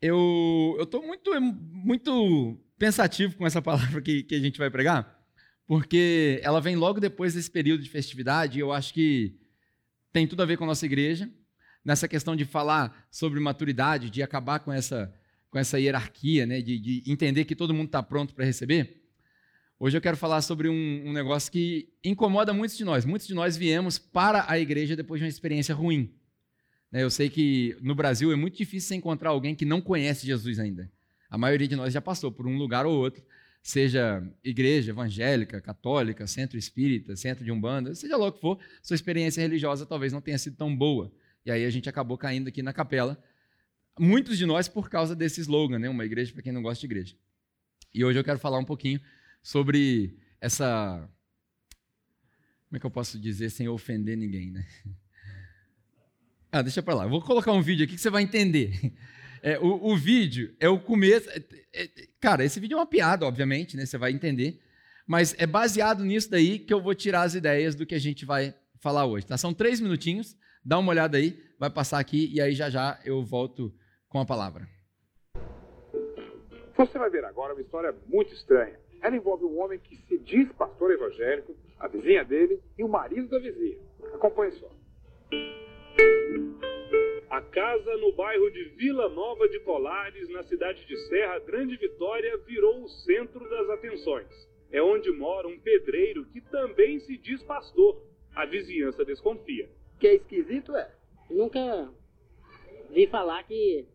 eu estou muito, muito pensativo com essa palavra que, que a gente vai pregar, porque ela vem logo depois desse período de festividade e eu acho que tem tudo a ver com a nossa igreja, nessa questão de falar sobre maturidade, de acabar com essa, com essa hierarquia, né, de, de entender que todo mundo está pronto para receber. Hoje eu quero falar sobre um, um, negócio que incomoda muitos de nós. Muitos de nós viemos para a igreja depois de uma experiência ruim. Né, eu sei que no Brasil é muito difícil você encontrar alguém que não conhece Jesus ainda. A maioria de nós já passou por um lugar ou outro, seja igreja evangélica, católica, centro espírita, centro de umbanda, seja lá o que for, sua experiência religiosa talvez não tenha sido tão boa. E aí a gente acabou caindo aqui na capela. Muitos de nós por causa desse slogan, né? Uma igreja para quem não gosta de igreja. E hoje eu quero falar um pouquinho sobre essa. Como é que eu posso dizer sem ofender ninguém, né? Ah, deixa para lá. Eu vou colocar um vídeo aqui que você vai entender. É, o, o, vídeo é o começo. É, é, cara, esse vídeo é uma piada, obviamente, né? Você vai entender. Mas é baseado nisso daí que eu vou tirar as ideias do que a gente vai falar hoje. Tá? São três minutinhos. Dá uma olhada aí, vai passar aqui e aí já já eu volto com a palavra. Você vai ver agora uma história muito estranha. Ela envolve um homem que se diz pastor evangélico, a vizinha dele e o marido da vizinha. Acompanhe só. A casa no bairro de Vila Nova de Colares, na cidade de Serra Grande Vitória, virou o centro das atenções. É onde mora um pedreiro que também se diz pastor. A vizinhança desconfia. Que é esquisito, é? Nunca vi falar que,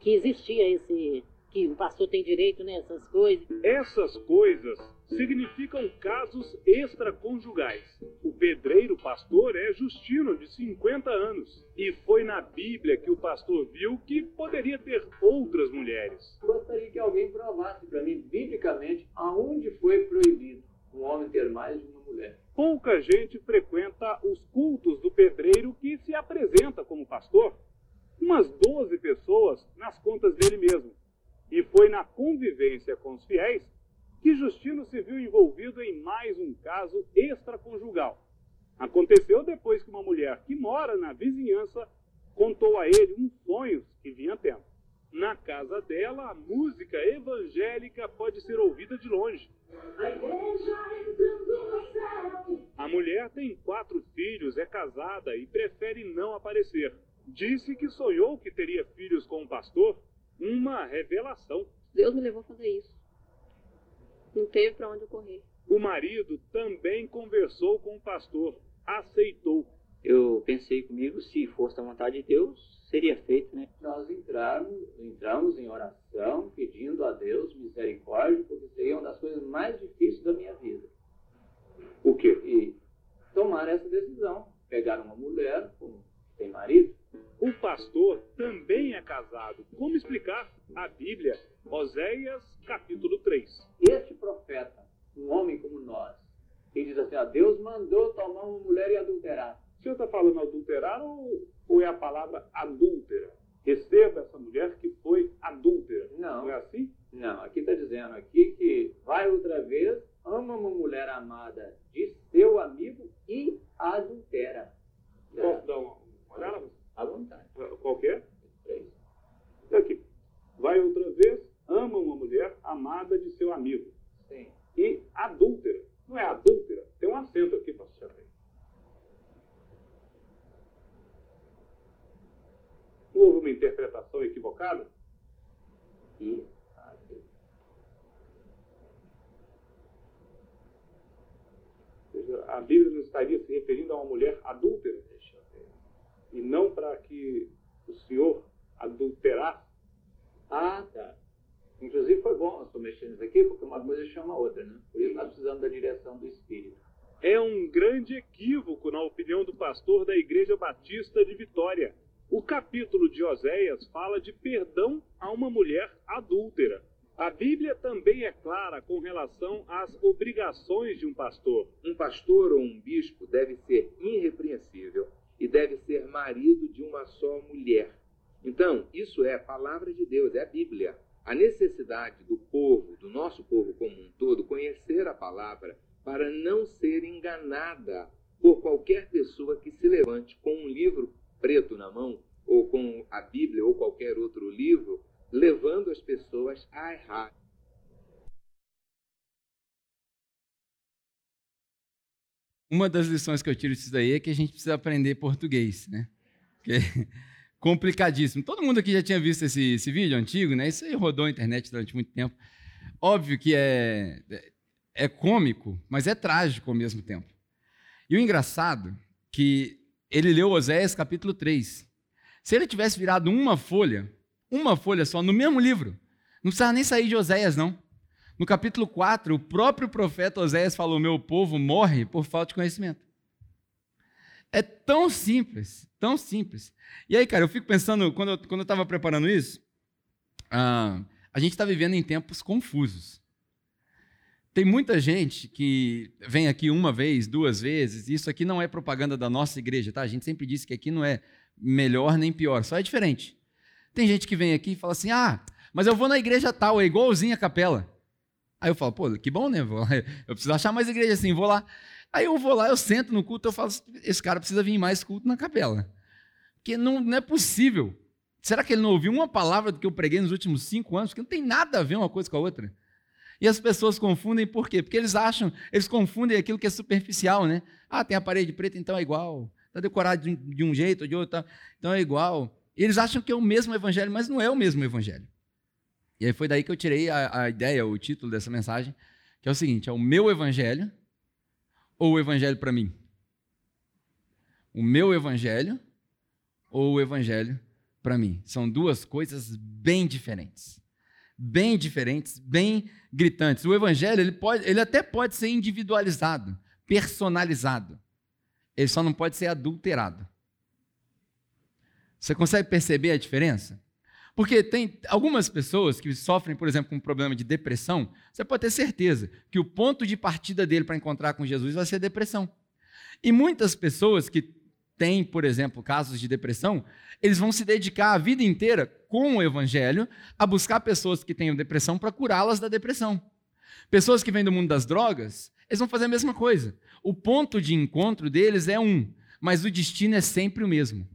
que existia esse que o pastor tem direito nessas né, coisas. Essas coisas significam casos extraconjugais. O pedreiro pastor é Justino, de 50 anos, e foi na Bíblia que o pastor viu que poderia ter outras mulheres. Gostaria que alguém provasse para mim, biblicamente, aonde foi proibido um homem ter mais de uma mulher. Pouca gente frequenta os cultos do pedreiro que se apresenta como pastor. Umas 12 pessoas nas contas dele mesmo. E foi na convivência com os fiéis que Justino se viu envolvido em mais um caso extraconjugal. Aconteceu depois que uma mulher que mora na vizinhança contou a ele uns sonhos que vinha tendo. Na casa dela, a música evangélica pode ser ouvida de longe. A mulher tem quatro filhos, é casada e prefere não aparecer. Disse que sonhou que teria filhos com um pastor uma revelação. Deus me levou a fazer isso. Não teve para onde eu correr. O marido também conversou com o pastor, aceitou. Eu pensei comigo, se fosse a vontade de Deus, seria feito, né? Nós entramos, entramos em oração, pedindo a Deus misericórdia, porque seria uma das coisas mais difíceis da minha vida. O quê? E tomar essa decisão. Pegar uma mulher, como tem marido, o pastor também é casado. Como explicar? A Bíblia, Oséias, capítulo 3. Este profeta, um homem como nós, ele diz assim: ó, Deus mandou tomar uma mulher e adulterar. Senhor está falando adulterar ou, ou é a palavra adúltera? Receba essa mulher que foi adúltera. Não. Não é assim? Não, aqui está dizendo aqui que vai outra vez, ama uma mulher amada de seu amigo e adultera. Posso dar uma olhada? À vontade. Qual que é? Três. Aqui. Vai outra vez, ama uma mulher amada de seu amigo. Sim. E adúltera. Não é adúltera. Tem um acento aqui, pastor. Houve uma interpretação equivocada? E a Bíblia não estaria se referindo a uma mulher adúltera? e não para que o senhor adulterasse. Ah, tá. Inclusive foi bom nós mexendo nisso aqui, porque uma coisa chama a outra, né? Por isso nós precisamos da direção do Espírito. É um grande equívoco, na opinião do pastor da Igreja Batista de Vitória. O capítulo de Oséias fala de perdão a uma mulher adúltera. A Bíblia também é clara com relação às obrigações de um pastor. Um pastor ou um bispo deve ser irrepreensível, e deve ser marido de uma só mulher. Então, isso é a palavra de Deus, é a Bíblia. A necessidade do povo, do nosso povo como um todo, conhecer a palavra para não ser enganada por qualquer pessoa que se levante com um livro preto na mão ou com a Bíblia ou qualquer outro livro, levando as pessoas a errar. Uma das lições que eu tiro disso daí é que a gente precisa aprender português, né? Que é complicadíssimo. Todo mundo aqui já tinha visto esse, esse vídeo antigo, né? Isso aí rodou a internet durante muito tempo. Óbvio que é, é cômico, mas é trágico ao mesmo tempo. E o engraçado que ele leu Oséias capítulo 3. Se ele tivesse virado uma folha, uma folha só, no mesmo livro, não precisava nem sair de Oséias, não. No capítulo 4, o próprio profeta Oséias falou: Meu povo morre por falta de conhecimento. É tão simples, tão simples. E aí, cara, eu fico pensando, quando eu estava preparando isso, ah, a gente está vivendo em tempos confusos. Tem muita gente que vem aqui uma vez, duas vezes, isso aqui não é propaganda da nossa igreja, tá? A gente sempre disse que aqui não é melhor nem pior, só é diferente. Tem gente que vem aqui e fala assim: ah, mas eu vou na igreja tal, é igualzinha a capela. Aí eu falo, pô, que bom, né? Eu preciso achar mais igreja assim, vou lá. Aí eu vou lá, eu sento no culto, eu falo, esse cara precisa vir mais culto na capela. Porque não, não é possível. Será que ele não ouviu uma palavra do que eu preguei nos últimos cinco anos? Porque não tem nada a ver uma coisa com a outra. E as pessoas confundem por quê? Porque eles acham, eles confundem aquilo que é superficial, né? Ah, tem a parede preta, então é igual. Está decorado de, de, um jeito ou de outro, tá, então é igual. E eles acham que é o mesmo evangelho, mas não é o mesmo evangelho. E aí foi daí que eu tirei a, a ideia, o título dessa mensagem, que é o seguinte: é o meu evangelho ou o evangelho para mim? O meu evangelho ou o evangelho para mim? São duas coisas bem diferentes bem diferentes, bem gritantes. O evangelho, ele, pode, ele até pode ser individualizado, personalizado. Ele só não pode ser adulterado. Você consegue perceber a diferença? Porque tem algumas pessoas que sofrem, por exemplo, com um problema de depressão, você pode ter certeza que o ponto de partida dele para encontrar com Jesus vai ser depressão. E muitas pessoas que têm, por exemplo, casos de depressão, eles vão se dedicar a vida inteira com o evangelho a buscar pessoas que tenham depressão para curá-las da depressão. Pessoas que vêm do mundo das drogas, eles vão fazer a mesma coisa. O ponto de encontro deles é um, mas o destino é sempre o mesmo.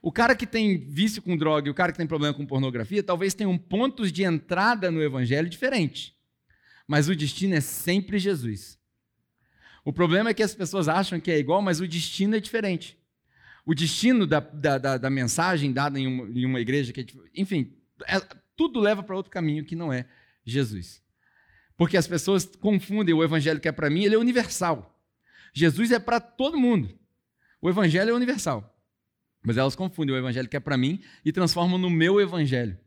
O cara que tem vício com droga e o cara que tem problema com pornografia, talvez tenham pontos de entrada no evangelho diferente. Mas o destino é sempre Jesus. O problema é que as pessoas acham que é igual, mas o destino é diferente o destino da, da, da, da mensagem dada em uma, em uma igreja, que é, enfim, é, tudo leva para outro caminho que não é Jesus. Porque as pessoas confundem o evangelho que é para mim, ele é universal. Jesus é para todo mundo. O evangelho é universal. Mas elas confundem o evangelho que é para mim e transformam no meu evangelho.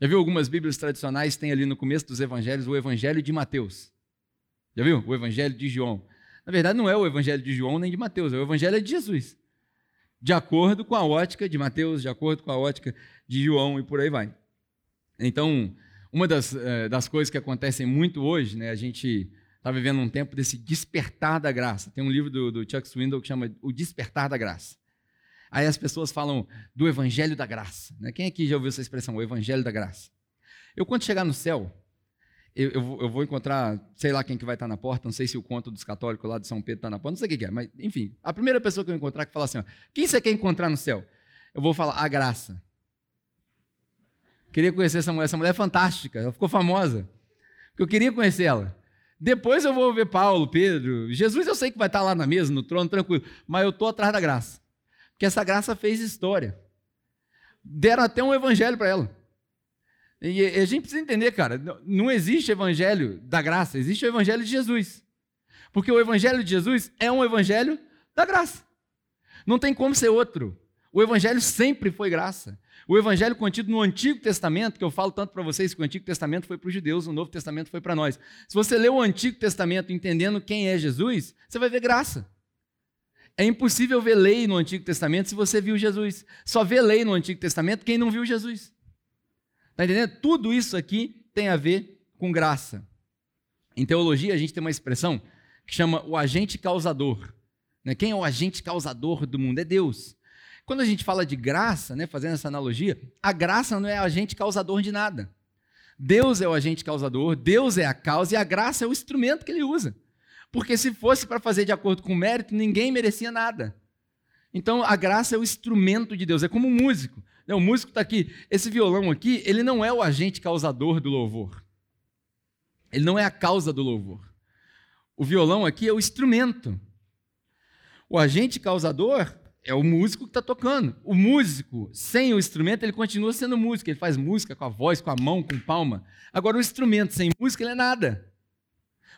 Já viu algumas Bíblias tradicionais tem ali no começo dos evangelhos o evangelho de Mateus? Já viu? O evangelho de João. Na verdade, não é o evangelho de João nem de Mateus, é o evangelho de Jesus de acordo com a ótica de Mateus, de acordo com a ótica de João e por aí vai. Então, uma das, eh, das coisas que acontecem muito hoje, né, a gente está vivendo um tempo desse despertar da graça. Tem um livro do, do Chuck Swindoll que chama O Despertar da Graça. Aí as pessoas falam do Evangelho da Graça. Né? Quem aqui já ouviu essa expressão, o Evangelho da Graça? Eu, quando chegar no céu, eu, eu, eu, vou encontrar, sei lá quem que vai estar na porta, não sei se o conto dos católicos lá de São Pedro está na porta, não sei o que é, mas enfim, a primeira pessoa que eu encontrar que fala assim, ó, quem você quer encontrar no céu? Eu vou falar, a graça. Queria conhecer essa mulher, essa mulher é fantástica, ela ficou famosa, eu queria conhecer ela. Depois eu vou ver Paulo, Pedro, Jesus eu sei que vai estar lá na mesa, no trono, tranquilo, mas eu estou atrás da graça, porque essa graça fez história. Deram até um evangelho para ela. E a gente precisa entender, cara, não existe evangelho da graça, existe o evangelho de Jesus. Porque o evangelho de Jesus é um evangelho da graça. Não tem como ser outro. O evangelho sempre foi graça. O evangelho contido no Antigo Testamento, que eu falo tanto para vocês que o Antigo Testamento foi para os judeus, o Novo Testamento foi para nós. Se você lê o Antigo Testamento entendendo quem é Jesus, você vai ver graça. É impossível ver lei no Antigo Testamento se você viu Jesus. Só vê lei no Antigo Testamento quem não viu Jesus. Está entendendo? Tudo isso aqui tem a ver com graça. Em teologia, a gente tem uma expressão que chama o agente causador. Né? Quem é o agente causador do mundo? É Deus. Quando a gente fala de graça, né, fazendo essa analogia, a graça não é agente causador de nada. Deus é o agente causador, Deus é a causa e a graça é o instrumento que ele usa. Porque se fosse para fazer de acordo com o mérito, ninguém merecia nada. Então a graça é o instrumento de Deus, é como um músico. Né? O músico está aqui, esse violão aqui, ele não é o agente causador do louvor. Ele não é a causa do louvor. O violão aqui é o instrumento. O agente causador é o músico que está tocando. O músico, sem o instrumento, ele continua sendo músico. Ele faz música com a voz, com a mão, com palma. Agora, o instrumento sem música, ele é nada.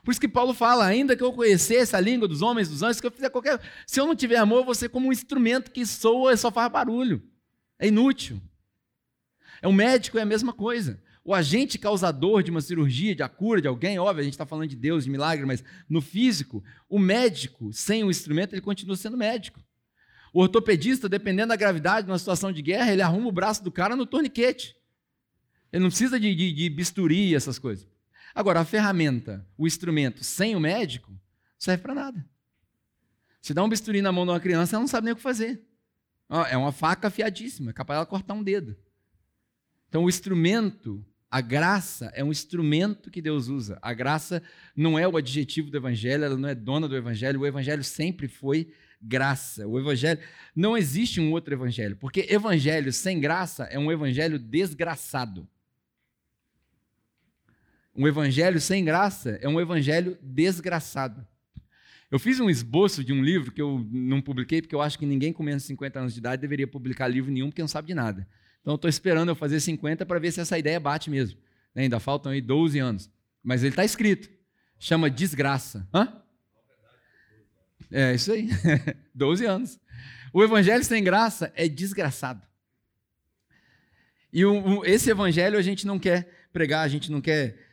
Por isso que Paulo fala: ainda que eu conhecesse a língua dos homens, dos anjos, que eu fizer qualquer. Se eu não tiver amor, você como um instrumento que soa e só faz barulho. É inútil. É um médico, é a mesma coisa. O agente causador de uma cirurgia, de a cura de alguém, óbvio, a gente está falando de Deus, de milagre, mas no físico, o médico, sem o instrumento, ele continua sendo médico. O ortopedista, dependendo da gravidade de uma situação de guerra, ele arruma o braço do cara no torniquete. Ele não precisa de, de, de bisturi, essas coisas. Agora, a ferramenta, o instrumento, sem o médico, serve para nada. Se dá um bisturi na mão de uma criança, ela não sabe nem o que fazer. É uma faca afiadíssima, é capaz de ela cortar um dedo. Então, o instrumento, a graça, é um instrumento que Deus usa. A graça não é o adjetivo do Evangelho, ela não é dona do Evangelho. O Evangelho sempre foi graça. O Evangelho. Não existe um outro Evangelho, porque Evangelho sem graça é um Evangelho desgraçado. Um evangelho sem graça é um evangelho desgraçado. Eu fiz um esboço de um livro que eu não publiquei, porque eu acho que ninguém com menos de 50 anos de idade deveria publicar livro nenhum, porque não sabe de nada. Então estou esperando eu fazer 50 para ver se essa ideia bate mesmo. Né, ainda faltam aí 12 anos. Mas ele está escrito. Chama Desgraça. Hã? É isso aí. 12 anos. O evangelho sem graça é desgraçado. E o, o, esse evangelho a gente não quer pregar, a gente não quer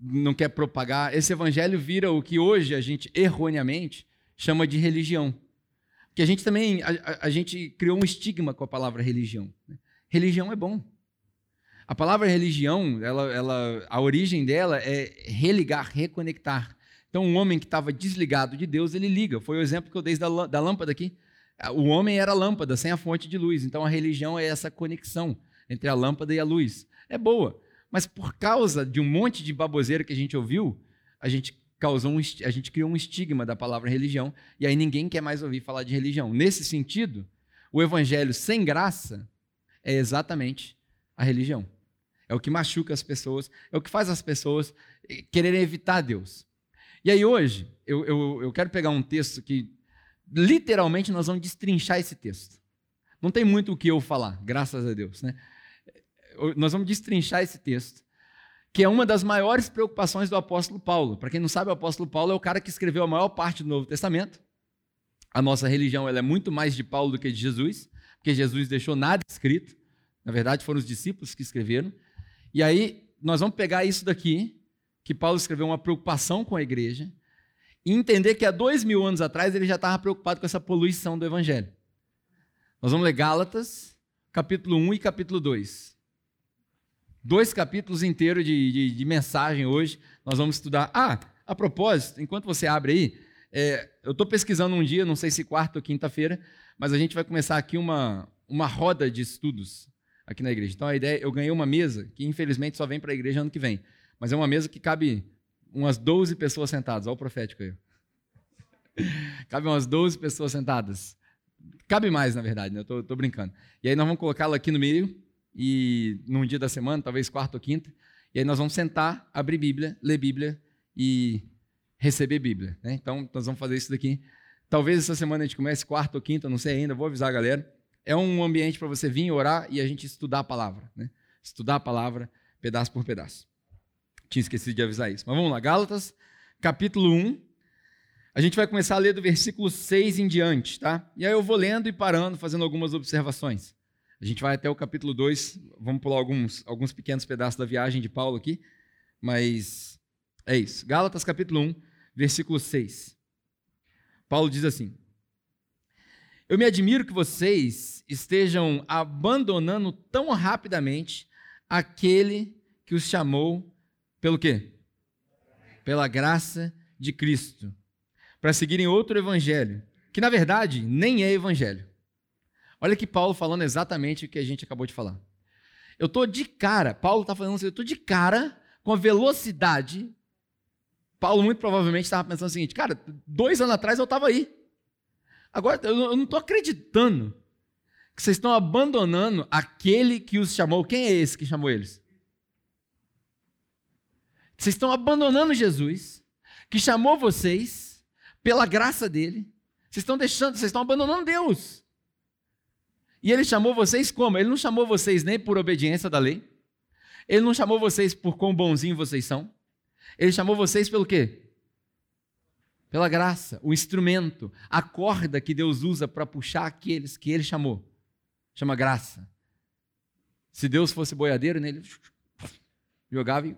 não quer propagar, esse evangelho vira o que hoje a gente erroneamente chama de religião. Que a gente também a, a gente criou um estigma com a palavra religião. Né? Religião é bom. A palavra religião, ela, ela, a origem dela é religar, reconectar. Então, um homem que estava desligado de Deus, ele liga. Foi o exemplo que eu dei da, da lâmpada aqui. O homem era lâmpada, sem a fonte de luz. Então, a religião é essa conexão entre a lâmpada e a luz. É boa. Mas por causa de um monte de baboseira que a gente ouviu, a gente causou um, a gente criou um estigma da palavra religião e aí ninguém quer mais ouvir falar de religião. Nesse sentido, o evangelho sem graça é exatamente a religião. É o que machuca as pessoas, é o que faz as pessoas quererem evitar Deus. E aí hoje, eu, eu, eu quero pegar um texto que literalmente nós vamos destrinchar esse texto. Não tem muito o que eu falar, graças a Deus, né? Nós vamos destrinchar esse texto, que é uma das maiores preocupações do apóstolo Paulo. Para quem não sabe, o apóstolo Paulo é o cara que escreveu a maior parte do Novo Testamento. A nossa religião ela é muito mais de Paulo do que de Jesus, porque Jesus deixou nada escrito. Na verdade, foram os discípulos que escreveram. E aí, nós vamos pegar isso daqui, que Paulo escreveu uma preocupação com a igreja, e entender que há dois mil anos atrás ele já estava preocupado com essa poluição do evangelho. Nós vamos ler Gálatas, capítulo 1 e capítulo 2 dois capítulos inteiros de, de, de, mensagem hoje. Nós vamos estudar. Ah, a propósito, enquanto você abre aí, é, eu estou pesquisando um dia, não sei se quarta ou quinta-feira, mas a gente vai começar aqui uma, uma roda de estudos aqui na igreja. Então a ideia, eu ganhei uma mesa que infelizmente só vem para a igreja ano que vem, mas é uma mesa que cabe umas 12 pessoas sentadas. Olha o profético aí. cabe umas 12 pessoas sentadas. Cabe mais, na verdade, né? eu estou brincando. E aí nós vamos colocá-la aqui no meio e num dia da semana, talvez quarta ou quinta, e aí nós vamos sentar, abrir Bíblia, ler Bíblia e receber Bíblia. Né? Então, nós vamos fazer isso daqui. Talvez essa semana a gente comece quarta ou quinta, não sei ainda, vou avisar a galera. É um ambiente para você vir orar e a gente estudar a palavra. Né? Estudar a palavra pedaço por pedaço. Tinha esquecido de avisar isso. Mas vamos lá, Gálatas, capítulo 1. A gente vai começar a ler do versículo 6 em diante, tá? E aí eu vou lendo e parando, fazendo algumas observações. A gente vai até o capítulo 2, vamos pular alguns, alguns pequenos pedaços da viagem de Paulo aqui, mas é isso. Gálatas capítulo 1, versículo 6. Paulo diz assim: Eu me admiro que vocês estejam abandonando tão rapidamente aquele que os chamou pelo quê? Pela graça de Cristo, para seguirem outro evangelho, que na verdade nem é evangelho. Olha que Paulo falando exatamente o que a gente acabou de falar. Eu estou de cara, Paulo está falando assim, eu estou de cara com a velocidade. Paulo muito provavelmente estava pensando o seguinte, cara, dois anos atrás eu estava aí. Agora, eu não estou acreditando que vocês estão abandonando aquele que os chamou. Quem é esse que chamou eles? Vocês estão abandonando Jesus, que chamou vocês pela graça dele. Vocês estão deixando, vocês estão abandonando Deus. E ele chamou vocês como? Ele não chamou vocês nem por obediência da lei. Ele não chamou vocês por quão bonzinho vocês são. Ele chamou vocês pelo quê? Pela graça, o instrumento, a corda que Deus usa para puxar aqueles que ele chamou. Chama graça. Se Deus fosse boiadeiro, nele jogava e.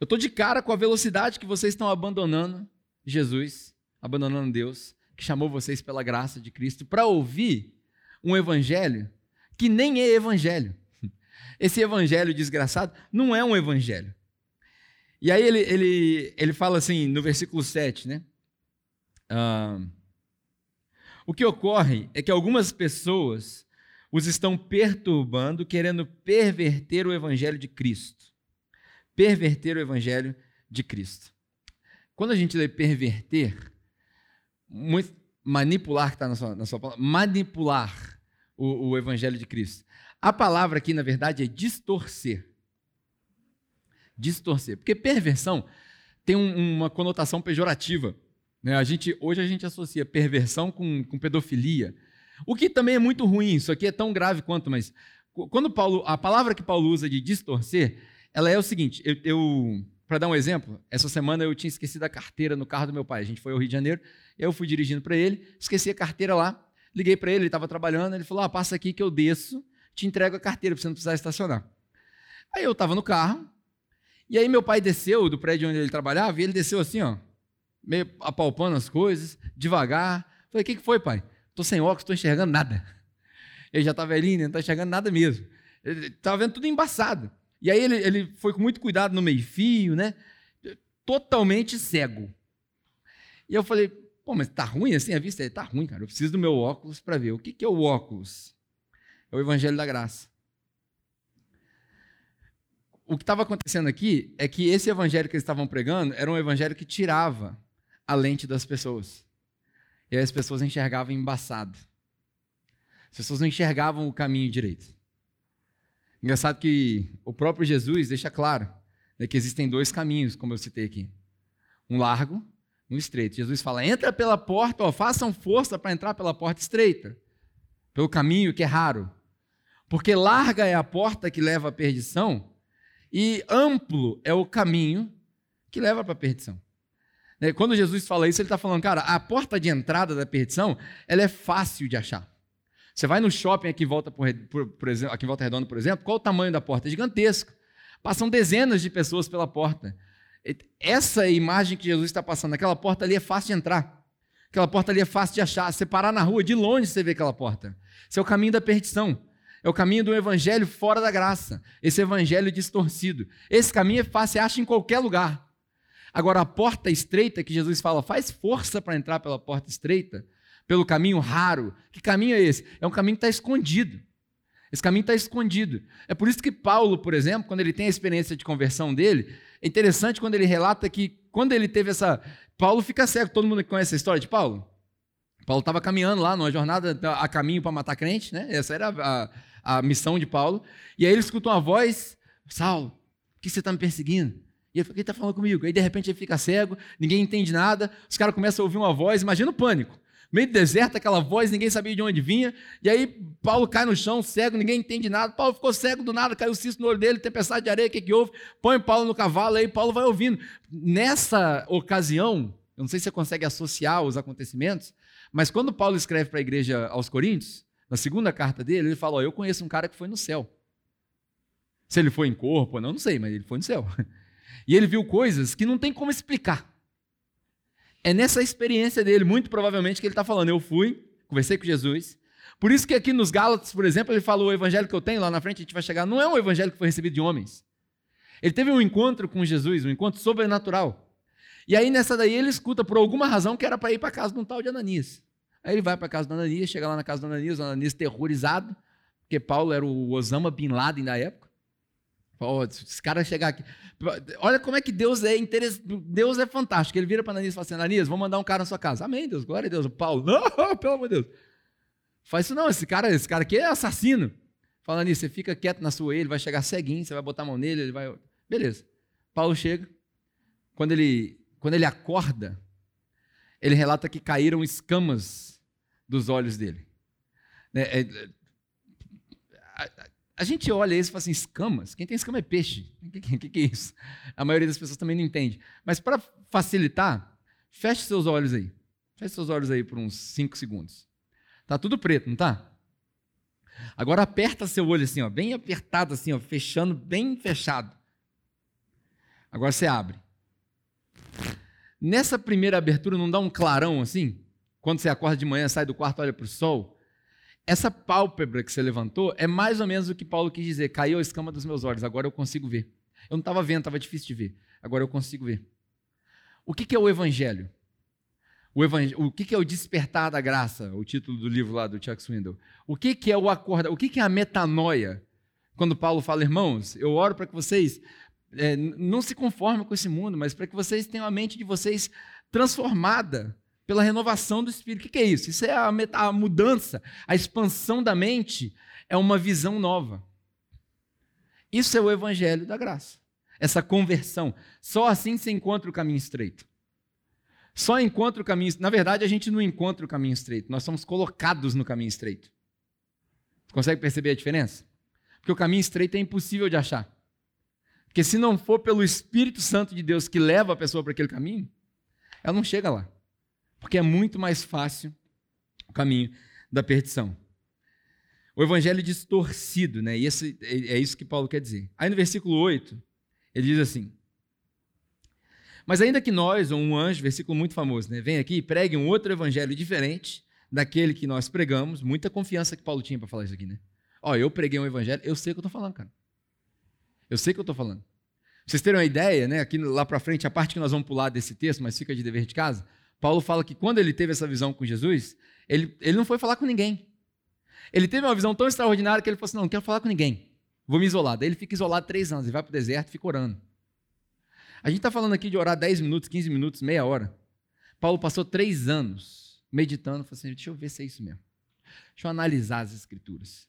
Eu estou de cara com a velocidade que vocês estão abandonando Jesus, abandonando Deus, que chamou vocês pela graça de Cristo, para ouvir um evangelho que nem é evangelho. Esse evangelho desgraçado não é um evangelho. E aí ele, ele, ele fala assim no versículo 7, né? O que ocorre é que algumas pessoas os estão perturbando, querendo perverter o evangelho de Cristo. Perverter o evangelho de Cristo. Quando a gente lê perverter, muito, manipular, que está na sua, na sua palavra, manipular o, o evangelho de Cristo. A palavra aqui, na verdade, é distorcer. Distorcer. Porque perversão tem um, uma conotação pejorativa. Né? A gente, hoje a gente associa perversão com, com pedofilia. O que também é muito ruim, isso aqui é tão grave quanto, mas quando Paulo, a palavra que Paulo usa de distorcer, ela é o seguinte, eu, eu para dar um exemplo, essa semana eu tinha esquecido a carteira no carro do meu pai. A gente foi ao Rio de Janeiro, eu fui dirigindo para ele, esqueci a carteira lá, liguei para ele, ele estava trabalhando, ele falou: ah, passa aqui que eu desço, te entrego a carteira para você não precisar estacionar. Aí eu estava no carro, e aí meu pai desceu do prédio onde ele trabalhava, e ele desceu assim, ó, meio apalpando as coisas, devagar. Falei: o que, que foi, pai? Estou sem óculos, estou enxergando nada. Ele já está velhinho, não está enxergando nada mesmo. Ele estava vendo tudo embaçado. E aí ele, ele foi com muito cuidado no meio-fio, né? Totalmente cego. E eu falei, pô, mas tá ruim assim a vista? Ele, tá ruim, cara. Eu preciso do meu óculos para ver. O que, que é o óculos? É o Evangelho da Graça. O que estava acontecendo aqui é que esse evangelho que eles estavam pregando era um evangelho que tirava a lente das pessoas. E aí as pessoas enxergavam embaçado. As pessoas não enxergavam o caminho direito. Engraçado que o próprio Jesus deixa claro né, que existem dois caminhos, como eu citei aqui: um largo e um estreito. Jesus fala: entra pela porta, ó, façam força para entrar pela porta estreita, pelo caminho que é raro. Porque larga é a porta que leva à perdição e amplo é o caminho que leva para a perdição. Né, quando Jesus fala isso, ele está falando, cara, a porta de entrada da perdição ela é fácil de achar. Você vai no shopping aqui em Volta, por, por, por exemplo, aqui em Volta Redonda, por exemplo, qual o tamanho da porta? É gigantesco. Passam dezenas de pessoas pela porta. Essa imagem que Jesus está passando, aquela porta ali é fácil de entrar. Aquela porta ali é fácil de achar. Você parar na rua, de longe você vê aquela porta. Esse é o caminho da perdição. É o caminho do evangelho fora da graça. Esse evangelho distorcido. Esse caminho é fácil, você acha em qualquer lugar. Agora, a porta estreita que Jesus fala, faz força para entrar pela porta estreita, pelo caminho raro. Que caminho é esse? É um caminho que está escondido. Esse caminho está escondido. É por isso que Paulo, por exemplo, quando ele tem a experiência de conversão dele, é interessante quando ele relata que quando ele teve essa. Paulo fica cego. Todo mundo conhece a história de Paulo? Paulo estava caminhando lá numa jornada a caminho para matar crente, né? Essa era a, a missão de Paulo. E aí ele escuta uma voz: Saulo, por que você está me perseguindo? E ele fala: Quem está falando comigo? Aí de repente ele fica cego, ninguém entende nada, os caras começam a ouvir uma voz, imagina o pânico meio deserto, aquela voz, ninguém sabia de onde vinha. E aí Paulo cai no chão, cego, ninguém entende nada. Paulo ficou cego do nada, caiu o cisto no olho dele, tempestade de areia, o que, que houve? Põe Paulo no cavalo, aí Paulo vai ouvindo. Nessa ocasião, eu não sei se você consegue associar os acontecimentos, mas quando Paulo escreve para a igreja aos Coríntios, na segunda carta dele, ele fala: Eu conheço um cara que foi no céu. Se ele foi em corpo ou não, não sei, mas ele foi no céu. E ele viu coisas que não tem como explicar. É nessa experiência dele, muito provavelmente, que ele está falando. Eu fui, conversei com Jesus. Por isso que aqui nos Gálatas, por exemplo, ele falou: o evangelho que eu tenho lá na frente, a gente vai chegar, não é um evangelho que foi recebido de homens. Ele teve um encontro com Jesus, um encontro sobrenatural. E aí nessa daí ele escuta por alguma razão que era para ir para a casa de um tal de Ananias. Aí ele vai para a casa de Ananias, chega lá na casa de Ananias, Ananias terrorizado, porque Paulo era o Osama Bin Laden da época. Se esse cara chegar aqui. Olha como é que Deus é interessante. Deus é fantástico. Ele vira para Ananias e fala assim: Ananias, vou mandar um cara na sua casa. Amém, Deus. Glória a Deus. Paulo, não, pelo amor de Deus. Faz isso não, esse cara, esse cara aqui é assassino. Fala nisso, você fica quieto na sua, ele vai chegar ceguinho, você vai botar a mão nele, ele vai. Beleza. Paulo chega. Quando ele, quando ele acorda, ele relata que caíram escamas dos olhos dele. É, é, a, a, gente olha isso e fala assim: escamas? Quem tem escama é peixe. O que, que, que, é isso? A maioria das pessoas também não entende. Mas para facilitar, feche seus olhos aí. Feche seus olhos aí por uns 5 segundos. Tá tudo preto, não tá? Agora aperta seu olho assim, ó, bem apertado assim, ó, fechando bem fechado. Agora você abre. Nessa primeira abertura não dá um clarão assim? Quando você acorda de manhã, sai do quarto, olha para o sol. Essa pálpebra que você levantou é mais ou menos o que Paulo quis dizer. Caiu a escama dos meus olhos, agora eu consigo ver. Eu não estava vendo, estava difícil de ver. Agora eu consigo ver. O que, que é o evangelho? O, evangel... o que, que é o despertar da graça? O título do livro lá do Chuck Swindoll. O que, que é o acordar? O que, que é a metanoia? Quando Paulo fala, irmãos, eu oro para que vocês é, não se conformem com esse mundo, mas para que vocês tenham a mente de vocês transformada pela renovação do espírito. O que, é isso? Isso é a, a mudança, a expansão da mente é uma visão nova. Isso é o evangelho da graça. Essa conversão. Só assim se encontra o caminho estreito. Só encontra o caminho. Na verdade, a gente não encontra o caminho estreito, nós somos colocados no caminho estreito. Consegue perceber a diferença? Porque o caminho estreito é impossível de achar. Porque se não for pelo Espírito Santo de Deus que leva a pessoa para aquele caminho, ela não chega lá. Porque é muito mais fácil o caminho da perdição. O evangelho distorcido, né? E esse, é, é isso que Paulo quer dizer. Aí no versículo 8, ele diz assim: Mas ainda que nós, ou um anjo, versículo muito famoso, né? Vem aqui e pregue um outro evangelho diferente daquele que nós pregamos, muita confiança que Paulo tinha para falar isso aqui, né? Ó, eu preguei um evangelho, eu sei o que eu estou falando, cara. Eu sei o que eu estou falando. Vocês terem uma ideia, né? Aqui lá para frente, a parte que nós vamos pular desse texto, mas fica de dever de casa. Paulo fala que quando ele teve essa visão com Jesus, ele, ele não foi falar com ninguém. Ele teve uma visão tão extraordinária que ele falou assim: não, não quero falar com ninguém. Vou me isolar. Daí ele fica isolado três anos, ele vai para o deserto e fica orando. A gente está falando aqui de orar 10 minutos, 15 minutos, meia hora. Paulo passou três anos meditando, falou assim: deixa eu ver se é isso mesmo. Deixa eu analisar as escrituras.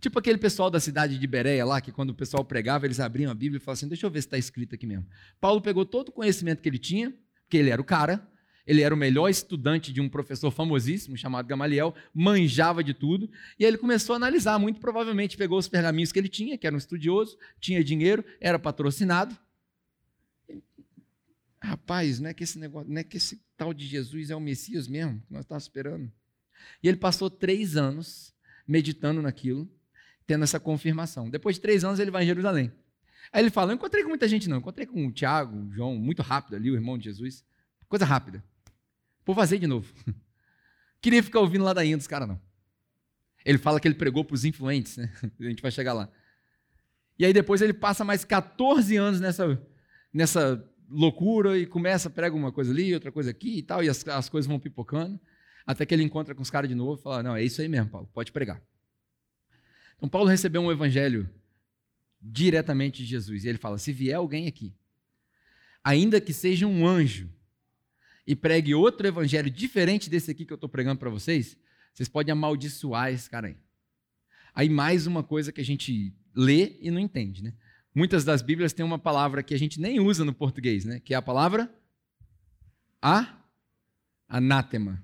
Tipo aquele pessoal da cidade de Bereia lá, que quando o pessoal pregava, eles abriam a Bíblia e falavam assim: deixa eu ver se está escrito aqui mesmo. Paulo pegou todo o conhecimento que ele tinha, porque ele era o cara, ele era o melhor estudante de um professor famosíssimo chamado Gamaliel, manjava de tudo, e ele começou a analisar. Muito provavelmente pegou os pergaminhos que ele tinha, que era um estudioso, tinha dinheiro, era patrocinado. Rapaz, não é que esse negócio, não é que esse tal de Jesus é o Messias mesmo, que nós estávamos esperando. E ele passou três anos meditando naquilo, tendo essa confirmação. Depois de três anos, ele vai em Jerusalém. Aí ele fala: Não encontrei com muita gente, não. Encontrei com o Tiago, o João, muito rápido ali, o irmão de Jesus. Coisa rápida. Vou fazer de novo. Queria ficar ouvindo ladainha dos caras, não. Ele fala que ele pregou para os influentes, né? A gente vai chegar lá. E aí depois ele passa mais 14 anos nessa, nessa loucura e começa, prega uma coisa ali, outra coisa aqui e tal, e as, as coisas vão pipocando, até que ele encontra com os caras de novo e fala: Não, é isso aí mesmo, Paulo, pode pregar. Então, Paulo recebeu um evangelho diretamente de Jesus. E ele fala: se vier alguém aqui, ainda que seja um anjo, e pregue outro evangelho diferente desse aqui que eu estou pregando para vocês, vocês podem amaldiçoar esse cara aí. Aí, mais uma coisa que a gente lê e não entende, né? Muitas das Bíblias têm uma palavra que a gente nem usa no português, né? Que é a palavra a anátema.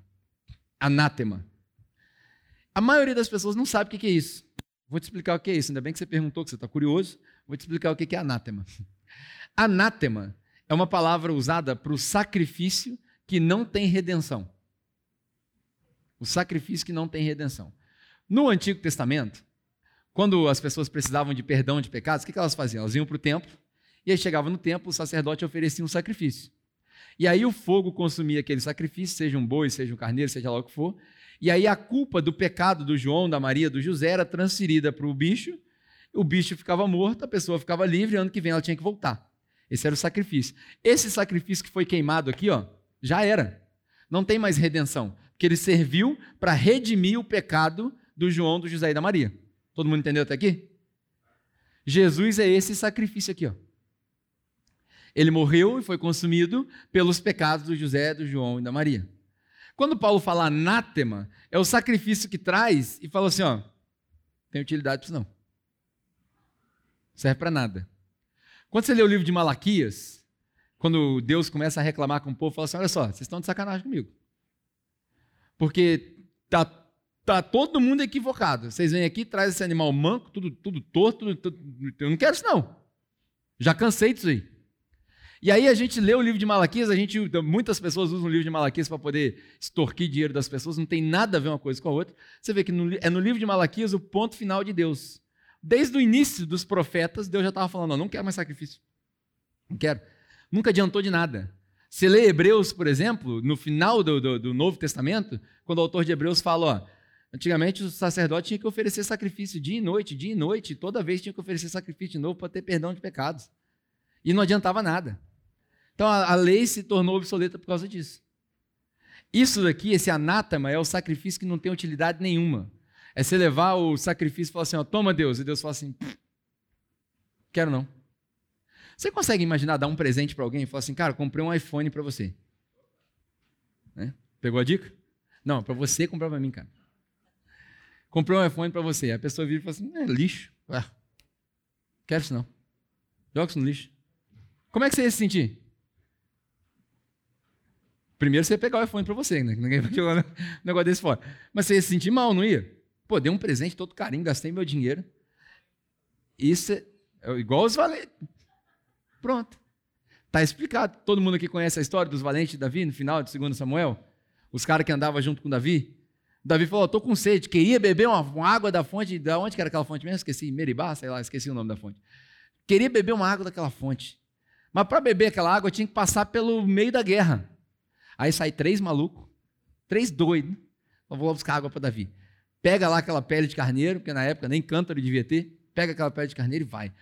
Anátema. A maioria das pessoas não sabe o que é isso. Vou te explicar o que é isso. Ainda bem que você perguntou, que você está curioso. Vou te explicar o que é anátema. Anátema é uma palavra usada para o sacrifício que não tem redenção. O sacrifício que não tem redenção. No Antigo Testamento, quando as pessoas precisavam de perdão de pecados, o que elas faziam? Elas iam para o templo, e aí chegava no templo, o sacerdote oferecia um sacrifício. E aí o fogo consumia aquele sacrifício, seja um boi, seja um carneiro, seja lá o que for, e aí a culpa do pecado do João, da Maria, do José era transferida para o bicho, o bicho ficava morto, a pessoa ficava livre, e ano que vem ela tinha que voltar. Esse era o sacrifício. Esse sacrifício que foi queimado aqui, ó, já era. Não tem mais redenção, porque ele serviu para redimir o pecado do João, do José e da Maria. Todo mundo entendeu até aqui? Jesus é esse sacrifício aqui, ó. Ele morreu e foi consumido pelos pecados do José, do João e da Maria. Quando Paulo fala anátema, é o sacrifício que traz e fala assim, ó, tem utilidade para isso não. Serve para nada. Quando você lê o livro de Malaquias, quando Deus começa a reclamar com o povo, fala assim, olha só, vocês estão de sacanagem comigo. Porque tá, tá todo mundo equivocado. Vocês vêm aqui, traz esse animal manco, tudo, tudo torto, tudo, eu não quero isso não. Já cansei disso aí. E aí a gente lê o livro de Malaquias, a gente, muitas pessoas usam o livro de Malaquias para poder extorquir dinheiro das pessoas, não tem nada a ver uma coisa com a outra. Você vê que no, é no livro de Malaquias o ponto final de Deus. Desde o início dos profetas, Deus já estava falando, não, não quero mais sacrifício. Não quero. Nunca adiantou de nada. Você lê Hebreus, por exemplo, no final do, do, do Novo Testamento, quando o autor de Hebreus fala, ó, antigamente o sacerdote tinha que oferecer sacrifício dia e noite, dia e noite, toda vez tinha que oferecer sacrifício de novo para ter perdão de pecados. E não adiantava nada. Então a, a lei se tornou obsoleta por causa disso. Isso daqui, esse anátema, é o sacrifício que não tem utilidade nenhuma. É você levar o sacrifício e falar assim: ó, toma Deus. E Deus fala assim: quero não. Você consegue imaginar dar um presente para alguém e falar assim: cara, comprei um iPhone para você? Né? Pegou a dica? Não, para você comprar para mim, cara. Comprei um iPhone para você. A pessoa vira e fala assim: é lixo. Ué, quero isso não. Joga isso no lixo. Como é que você ia se sentir? Primeiro você ia pegar o iPhone para você, né? Ninguém vai jogar um negócio desse fora. Mas você ia se sentir mal, não ia? Pô, dei um presente todo carinho, gastei meu dinheiro. Isso é, é igual os valentes. Pronto. Está explicado. Todo mundo aqui conhece a história dos valentes de Davi no final de 2 Samuel? Os caras que andavam junto com Davi. Davi falou: estou com sede, queria beber uma, uma, água da fonte. Da onde que era aquela fonte mesmo? Esqueci, Meribá, sei lá, esqueci o nome da fonte. Queria beber uma água daquela fonte. Mas para beber aquela água tinha que passar pelo meio da guerra. Aí sai três malucos, três doidos. Eu vou buscar água para Davi. Pega lá aquela pele de carneiro, porque na época nem cântaro devia ter. Pega aquela pele de carneiro e vai.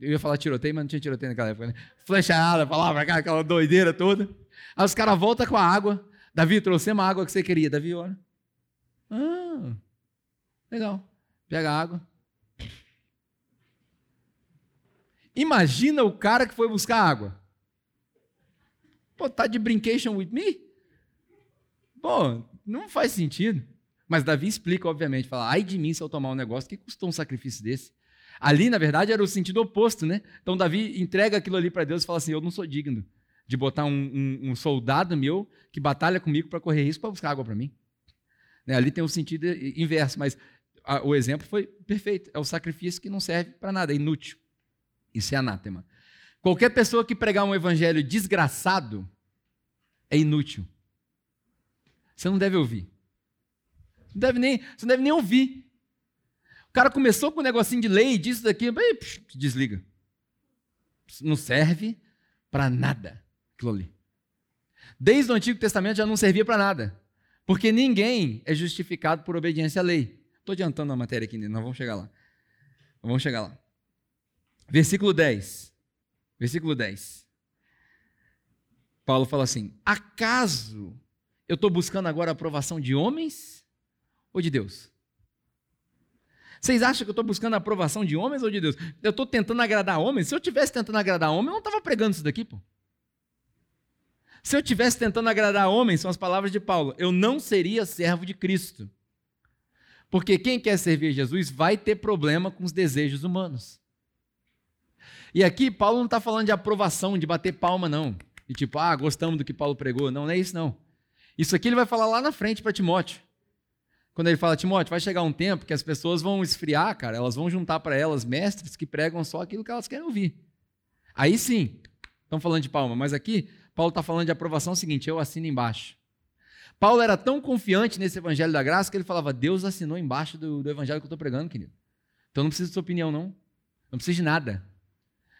Eu ia falar tiroteio, mas não tinha tiroteio naquela época. Né? Flechada, falava aquela doideira toda. Aí os caras voltam com a água. Davi, trouxemos a água que você queria. Davi, olha. Ah, legal. Pega a água. Imagina o cara que foi buscar água. Pô, tá de brincation with me? Pô, não faz sentido. Mas Davi explica, obviamente, fala, ai de mim se eu tomar um negócio que custou um sacrifício desse. Ali, na verdade, era o sentido oposto, né? Então Davi entrega aquilo ali para Deus e fala assim, eu não sou digno de botar um, um, um soldado meu que batalha comigo para correr risco para buscar água para mim. Né? Ali tem o um sentido inverso, mas a, o exemplo foi perfeito. É o sacrifício que não serve para nada, é inútil. Isso é anátema. Qualquer pessoa que pregar um evangelho desgraçado é inútil. Você não deve ouvir. Não deve nem, você não deve nem ouvir. Cara começou com um negocinho de lei, disso daqui, desliga. Não serve para nada aquilo ali. Desde o Antigo Testamento já não servia para nada. Porque ninguém é justificado por obediência à lei. Estou adiantando a matéria aqui, nós vamos chegar lá. Vamos chegar lá. Versículo 10. Versículo 10. Paulo fala assim: Acaso eu estou buscando agora a aprovação de homens ou de Deus? Vocês acham que eu estou buscando a aprovação de homens ou de Deus? Eu estou tentando agradar homens? Se eu tivesse tentando agradar homens, eu não estava pregando isso daqui, pô. Se eu tivesse tentando agradar homens, são as palavras de Paulo, eu não seria servo de Cristo. Porque quem quer servir Jesus vai ter problema com os desejos humanos. E aqui Paulo não está falando de aprovação, de bater palma, não. E tipo, ah, gostamos do que Paulo pregou. Não, não é isso, não. Isso aqui ele vai falar lá na frente para Timóteo. Quando ele fala, Timóteo, vai chegar um tempo que as pessoas vão esfriar, cara, elas vão juntar para elas mestres que pregam só aquilo que elas querem ouvir. Aí sim, estão falando de palma, mas aqui Paulo está falando de aprovação seguinte: eu assino embaixo. Paulo era tão confiante nesse evangelho da graça que ele falava: Deus assinou embaixo do, do evangelho que eu estou pregando, querido. Então não precisa de sua opinião, não. Não precisa de nada.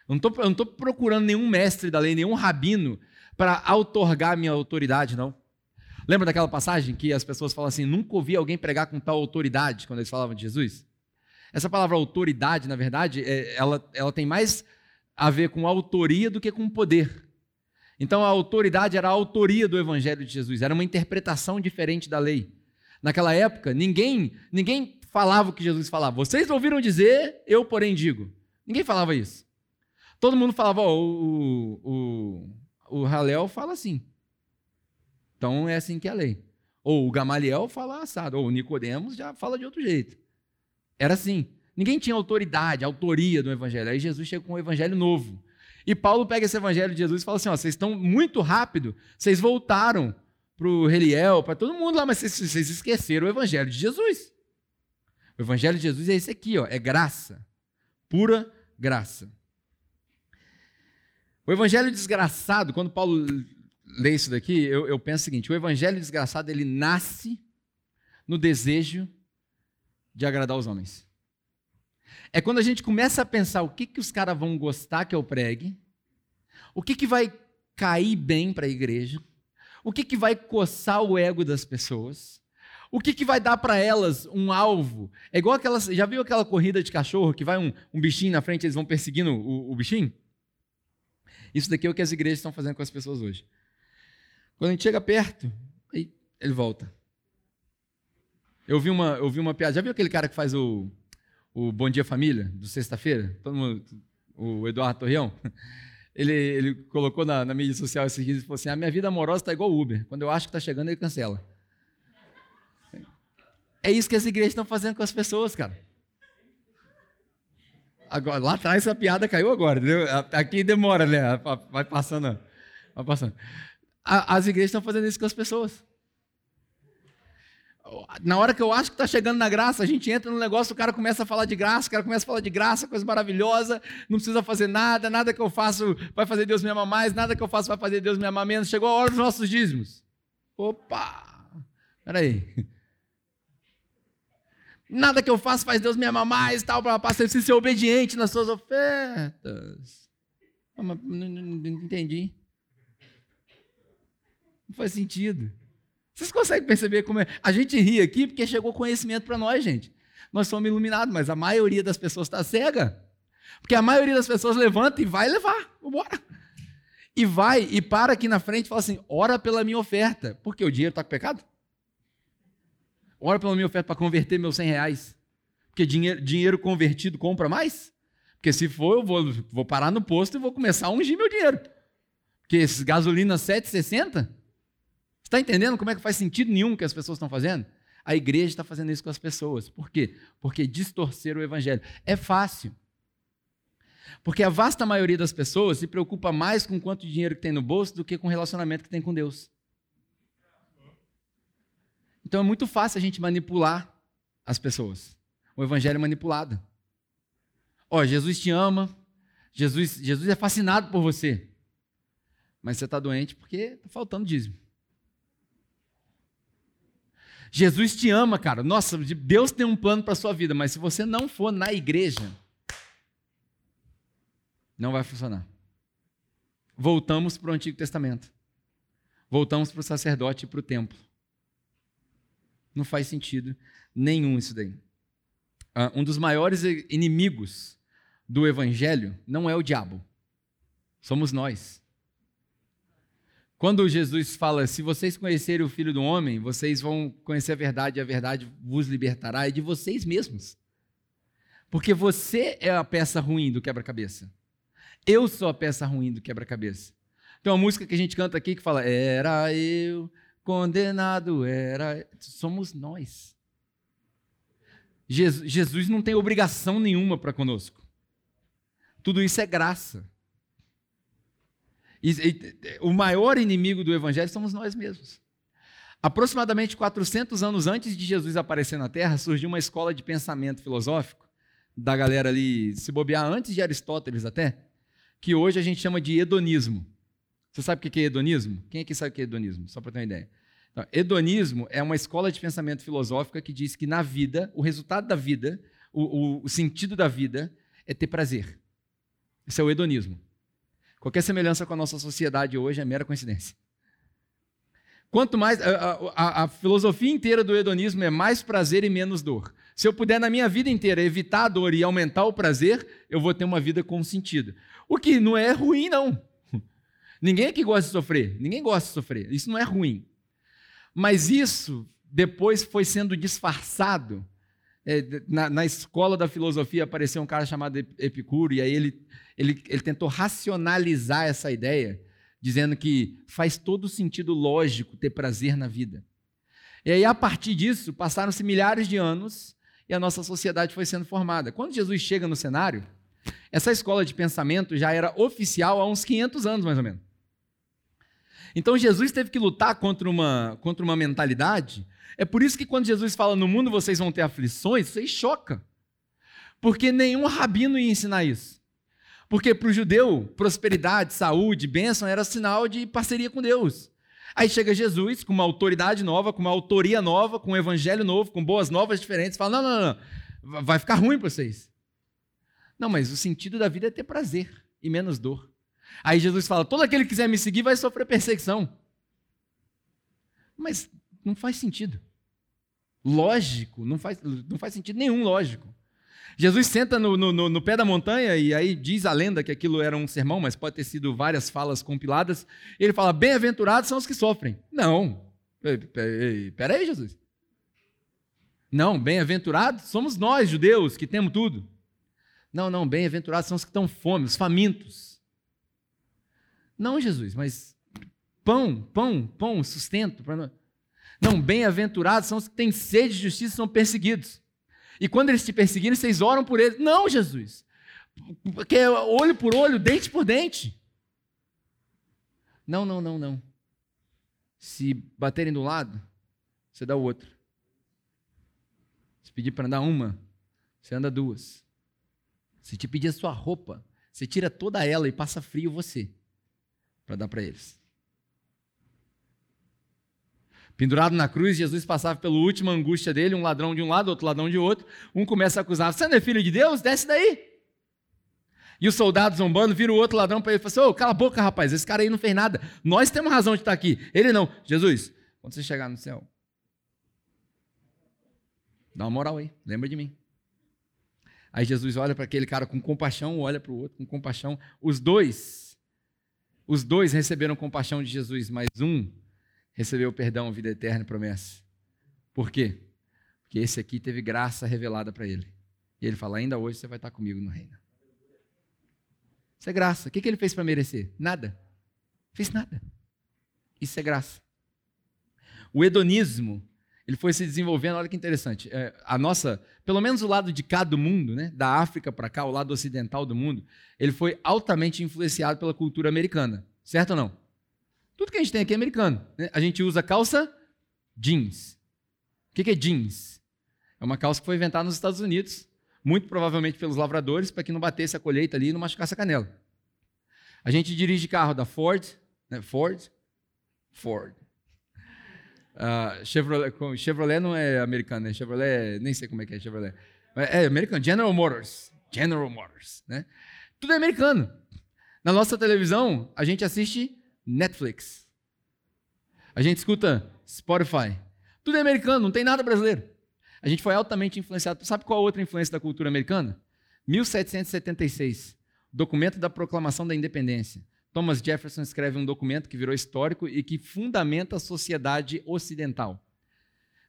Eu não estou procurando nenhum mestre da lei, nenhum rabino para outorgar minha autoridade, não. Lembra daquela passagem que as pessoas falam assim: nunca ouvi alguém pregar com tal autoridade quando eles falavam de Jesus? Essa palavra autoridade, na verdade, é, ela, ela tem mais a ver com autoria do que com poder. Então a autoridade era a autoria do evangelho de Jesus, era uma interpretação diferente da lei. Naquela época, ninguém, ninguém falava o que Jesus falava. Vocês ouviram dizer, eu porém digo. Ninguém falava isso. Todo mundo falava, ó, o, o, o Halel fala assim. Então é assim que é a lei. Ou o Gamaliel fala assado, ou o Nicodemos já fala de outro jeito. Era assim. Ninguém tinha autoridade, autoria do evangelho. Aí Jesus chega com um evangelho novo. E Paulo pega esse evangelho de Jesus e fala assim: vocês estão muito rápido, vocês voltaram para o Reliel, para todo mundo lá, mas vocês, vocês esqueceram o evangelho de Jesus. O evangelho de Jesus é esse aqui, ó, é graça, pura graça. O evangelho desgraçado, quando Paulo lê isso daqui, eu, eu penso o seguinte: o evangelho desgraçado ele nasce no desejo de agradar os homens. É quando a gente começa a pensar o que, que os caras vão gostar que eu pregue, o que, que vai cair bem para a igreja, o que, que vai coçar o ego das pessoas, o que, que vai dar para elas um alvo. É igual aquelas. Já viu aquela corrida de cachorro que vai um, um bichinho na frente e eles vão perseguindo o, o bichinho? Isso daqui é o que as igrejas estão fazendo com as pessoas hoje. Quando a gente chega perto, aí ele volta. Eu vi uma, eu vi uma piada. Já viu aquele cara que faz o, o Bom Dia Família, do sexta-feira? Todo mundo, o Eduardo Torreão? Ele, ele colocou na, na mídia social esse dias e falou assim: a minha vida amorosa está igual Uber. Quando eu acho que está chegando, ele cancela. É isso que as igrejas estão fazendo com as pessoas, cara. Agora, lá atrás essa piada caiu agora, entendeu? Aqui demora, né? Vai passando. Vai passando. As igrejas estão fazendo isso com as pessoas. Na hora que eu acho que está chegando na graça, a gente entra no negócio, o cara começa a falar de graça, o cara começa a falar de graça, coisa maravilhosa, não precisa fazer nada, nada que eu faço vai fazer Deus me amar mais, nada que eu faço vai fazer Deus me amar menos. Chegou a hora dos nossos dízimos. Opa! Peraí. Nada que eu faço faz Deus me amar mais, tal, para você precisa ser obediente nas suas ofertas. Ah, não, não, não entendi. Não faz sentido. Vocês conseguem perceber como é? A gente ri aqui porque chegou conhecimento para nós, gente. Nós somos iluminados, mas a maioria das pessoas está cega. Porque a maioria das pessoas levanta e vai levar. Vambora. E vai e para aqui na frente e fala assim: ora pela minha oferta. Porque o dinheiro está com pecado? Ora pela minha oferta para converter meus 100 reais. Porque dinheiro, dinheiro convertido compra mais? Porque se for, eu vou, vou parar no posto e vou começar a ungir meu dinheiro. Porque esses gasolina 7,60 Está entendendo como é que faz sentido nenhum que as pessoas estão fazendo? A igreja está fazendo isso com as pessoas. Por quê? Porque distorceram o evangelho. É fácil. Porque a vasta maioria das pessoas se preocupa mais com quanto dinheiro que tem no bolso do que com o relacionamento que tem com Deus. Então é muito fácil a gente manipular as pessoas. O evangelho é manipulado. Ó, Jesus te ama, Jesus, Jesus é fascinado por você. Mas você está doente porque está faltando dízimo. Jesus te ama, cara. Nossa, Deus tem um plano para sua vida, mas se você não for na igreja, não vai funcionar. Voltamos para o Antigo Testamento. Voltamos para o sacerdote e para o templo. Não faz sentido nenhum isso daí. Uh, um dos maiores inimigos do evangelho não é o diabo, somos nós. Quando Jesus fala, se vocês conhecerem o Filho do Homem, vocês vão conhecer a verdade e a verdade vos libertará, é de vocês mesmos. Porque você é a peça ruim do quebra-cabeça. Eu sou a peça ruim do quebra-cabeça. Tem uma música que a gente canta aqui que fala: Era eu, condenado, era. Somos nós. Jesus, não tem obrigação nenhuma para conosco. Tudo isso é graça. O maior inimigo do evangelho somos nós mesmos. Aproximadamente 400 anos antes de Jesus aparecer na Terra, surgiu uma escola de pensamento filosófico, da galera ali, se bobear antes de Aristóteles até, que hoje a gente chama de hedonismo. Você sabe o que é hedonismo? Quem aqui sabe o que é hedonismo? Só para ter uma ideia. Então, hedonismo é uma escola de pensamento filosófica que diz que na vida, o resultado da vida, o, o, o sentido da vida é ter prazer. Isso é o hedonismo. Qualquer semelhança com a nossa sociedade hoje é mera coincidência. Quanto mais. A, a, a, filosofia inteira do hedonismo é mais prazer e menos dor. Se eu puder, na minha vida inteira, evitar a dor e aumentar o prazer, eu vou ter uma vida com sentido. O que não é ruim, não. Ninguém aqui gosta de sofrer. Ninguém gosta de sofrer. Isso não é ruim. Mas isso depois foi sendo disfarçado. É, na, na, escola da filosofia apareceu um cara chamado Epicuro, e aí ele, ele, ele tentou racionalizar essa ideia, dizendo que faz todo sentido lógico ter prazer na vida. E aí, a partir disso, passaram-se milhares de anos e a nossa sociedade foi sendo formada. Quando Jesus chega no cenário, essa escola de pensamento já era oficial há uns 500 anos, mais ou menos. Então Jesus teve que lutar contra uma, contra uma mentalidade. É por isso que quando Jesus fala no mundo vocês vão ter aflições, aí choca. Porque nenhum rabino ia ensinar isso. Porque para o judeu, prosperidade, saúde, bênção era sinal de parceria com Deus. Aí chega Jesus com uma autoridade nova, com uma autoria nova, com um evangelho novo, com boas novas diferentes, fala: não, não, não, vai ficar ruim para vocês. Não, mas o sentido da vida é ter prazer e menos dor. Aí Jesus fala: todo aquele que quiser me seguir vai sofrer perseguição. Mas não faz sentido. Lógico, não faz, não faz sentido nenhum lógico. Jesus senta no, no, no, pé da montanha, e aí diz a lenda que aquilo era um sermão, mas pode ter sido várias falas compiladas. Ele fala: Bem-aventurados são os que sofrem. Não. Peraí, Jesus. Não, bem-aventurados somos nós, judeus, que temos tudo. Não, não, bem-aventurados são os que estão fome, os famintos. Não, Jesus, mas pão, pão, pão, sustento. Não, bem-aventurados são os que têm sede de justiça e são perseguidos. E quando eles te perseguirem, vocês oram por eles. Não, Jesus. Porque é olho por olho, dente por dente. Não, não, não, não. Se baterem do lado, você dá o outro. Se pedir para andar uma, você anda duas. Se te pedir a sua roupa, você tira toda ela e passa frio você, para dar para eles. Pendurado na cruz, Jesus passava pela última angústia dele, um ladrão de um lado, outro ladrão de outro. Um começa a acusar: Você não é filho de Deus? Desce daí. E o soldado zombando vira o outro ladrão para ele e fala assim: Ô, cala a boca, rapaz, esse cara aí não fez nada. Nós temos razão de estar aqui. Ele não. Jesus, quando você chegar no céu, dá uma moral aí, lembra de mim. Aí Jesus olha para aquele cara com compaixão, olha para o outro com compaixão. Os dois, os dois receberam compaixão de Jesus, mas um recebeu perdão, vida eterna e promessa. Por quê? Porque esse aqui teve graça revelada para ele. E ele fala: ainda hoje você vai estar comigo no reino. Isso é graça. O que, ele fez para merecer? Nada. Fez nada. Isso é graça. O hedonismo, ele foi se desenvolvendo, olha que interessante. É, a nossa, pelo menos o lado de cá do mundo, né, da África para cá, o lado ocidental do mundo, ele foi altamente influenciado pela cultura americana. Certo ou não? Tudo que a gente tem aqui é americano. Né? A gente usa calça jeans. O que é jeans? É uma calça que foi inventada nos Estados Unidos, muito provavelmente pelos lavradores, para que não batesse a colheita ali e não machucasse a canela. A gente dirige carro da Ford, né? Ford, Ford. Uh, Chevrolet, Chevrolet não é americano, né? Chevrolet, nem sei como é que é Chevrolet. É, é americano, General Motors. General Motors, né? Tudo é americano. Na nossa televisão, a gente assiste Netflix. A gente escuta Spotify. Tudo é americano, não tem nada brasileiro. A gente foi altamente influenciado. Sabe qual a outra influência da cultura americana? 1776, documento da proclamação da independência. Thomas Jefferson escreve um documento que virou histórico e que fundamenta a sociedade ocidental.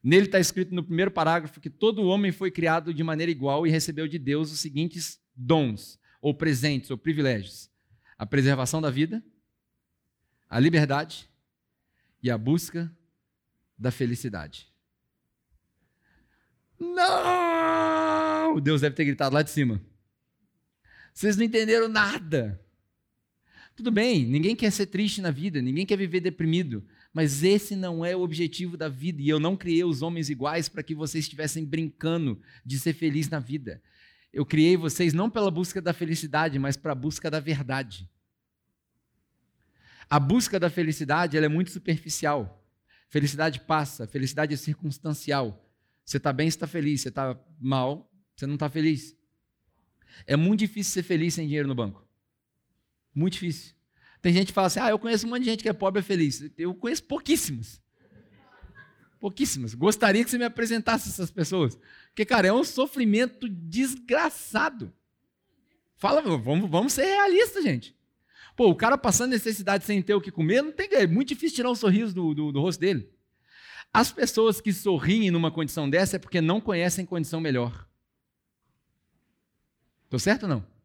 Nele está escrito no primeiro parágrafo que todo homem foi criado de maneira igual e recebeu de Deus os seguintes dons, ou presentes, ou privilégios: a preservação da vida, a liberdade e a busca da felicidade. Não! Deus deve ter gritado lá de cima. Vocês não entenderam nada. Tudo bem, ninguém quer ser triste na vida, ninguém quer viver deprimido, mas esse não é o objetivo da vida. E eu não criei os homens iguais para que vocês estivessem brincando de ser feliz na vida. Eu criei vocês não pela busca da felicidade, mas para a busca da verdade. A busca da felicidade é muito superficial. Felicidade passa, felicidade é circunstancial. Você está bem, você está feliz. Você está mal, você não está feliz. É muito difícil ser feliz sem dinheiro no banco. Muito difícil. Tem gente que fala assim: ah, eu conheço um monte de gente que é pobre e é feliz. Eu conheço pouquíssimas. Pouquíssimas. Gostaria que você me apresentasse essas pessoas. Porque, cara, é um sofrimento desgraçado. Fala, vamos, vamos ser realistas, gente. Pô, o cara passando necessidade sem ter o que comer, não tem, é muito difícil tirar um sorriso do, do, do rosto dele. As pessoas que sorriem numa condição dessa é porque não conhecem condição melhor. Estou certo ou não?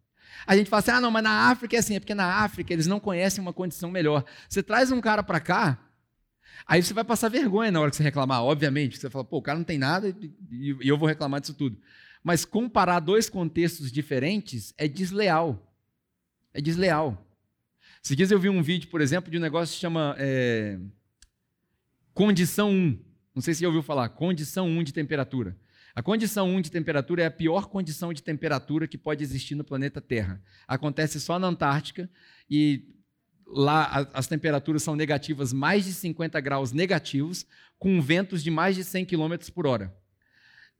A gente fala assim, ah, não, mas na África é assim, é porque na África eles não conhecem uma condição melhor. Você traz um cara para cá, aí você vai passar vergonha na hora que você reclamar, obviamente. Você fala, pô, o cara não tem nada e eu vou reclamar disso tudo. Mas comparar dois contextos diferentes é desleal. É desleal. Se dias eu vi um vídeo, por exemplo, de um negócio que chama é, condição 1. Não sei se você ouviu falar, condição 1 de temperatura. A condição 1 de temperatura é a pior condição de temperatura que pode existir no planeta Terra. Acontece só na Antártica e lá as temperaturas são negativas, mais de 50 graus negativos, com ventos de mais de 100 km por hora.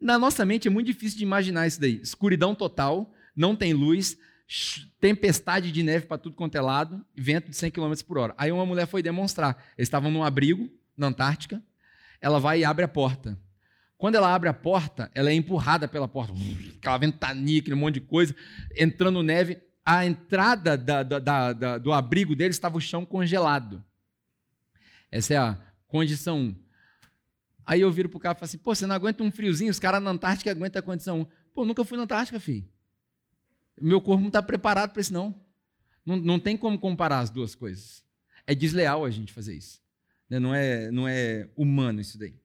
Na nossa mente é muito difícil de imaginar isso daí. Escuridão total, não tem luz, tempestade de neve para tudo quanto é lado, vento de 100 km por hora. Aí uma mulher foi demonstrar. Eles estavam num abrigo na Antártica, ela vai e abre a porta. Quando ela abre a porta, ela é empurrada pela porta, aquela ventania, aquele monte de coisa, entrando neve. A entrada da, da, da, do abrigo dele estava o chão congelado. Essa é a condição 1. Aí eu viro pro cara e falo assim: pô, você não aguenta um friozinho? Os caras na Antártica aguentam a condição 1. Pô, nunca fui na Antártica, filho. Meu corpo não está preparado para isso, não. não. Não tem como comparar as duas coisas. É desleal a gente fazer isso. Né? Não é, não é humano isso daí.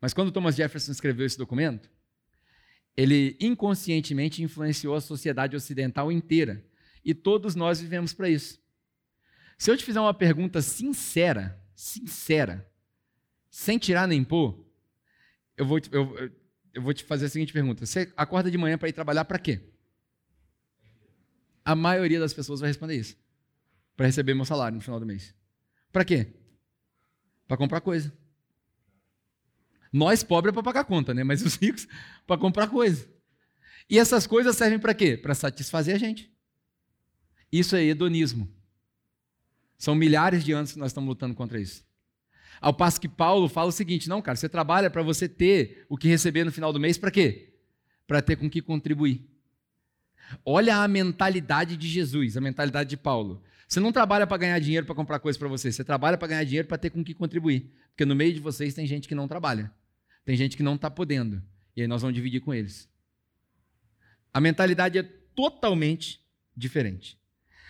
Mas quando Thomas Jefferson escreveu esse documento, ele inconscientemente influenciou a sociedade ocidental inteira. E todos nós vivemos para isso. Se eu te fizer uma pergunta sincera, sincera, sem tirar nem pôr, eu vou, te, eu, eu vou te fazer a seguinte pergunta: Você acorda de manhã para ir trabalhar para quê? A maioria das pessoas vai responder isso. Para receber meu salário no final do mês. Para quê? Para comprar coisa. Nós, pobres, é para pagar conta, né? Mas os ricos, para comprar coisa. E essas coisas servem para quê? Para satisfazer a gente. Isso é hedonismo. São milhares de anos que nós estamos lutando contra isso. Ao passo que Paulo fala o seguinte: não, cara, você trabalha para você ter o que receber no final do mês, para quê? Para ter com que contribuir. Olha a mentalidade de Jesus, a mentalidade de Paulo. Você não trabalha para ganhar dinheiro para comprar coisa para você, você trabalha para ganhar dinheiro para ter com que contribuir. Porque no meio de vocês tem gente que não trabalha. Tem gente que não está podendo. E aí nós vamos dividir com eles. A mentalidade é totalmente diferente.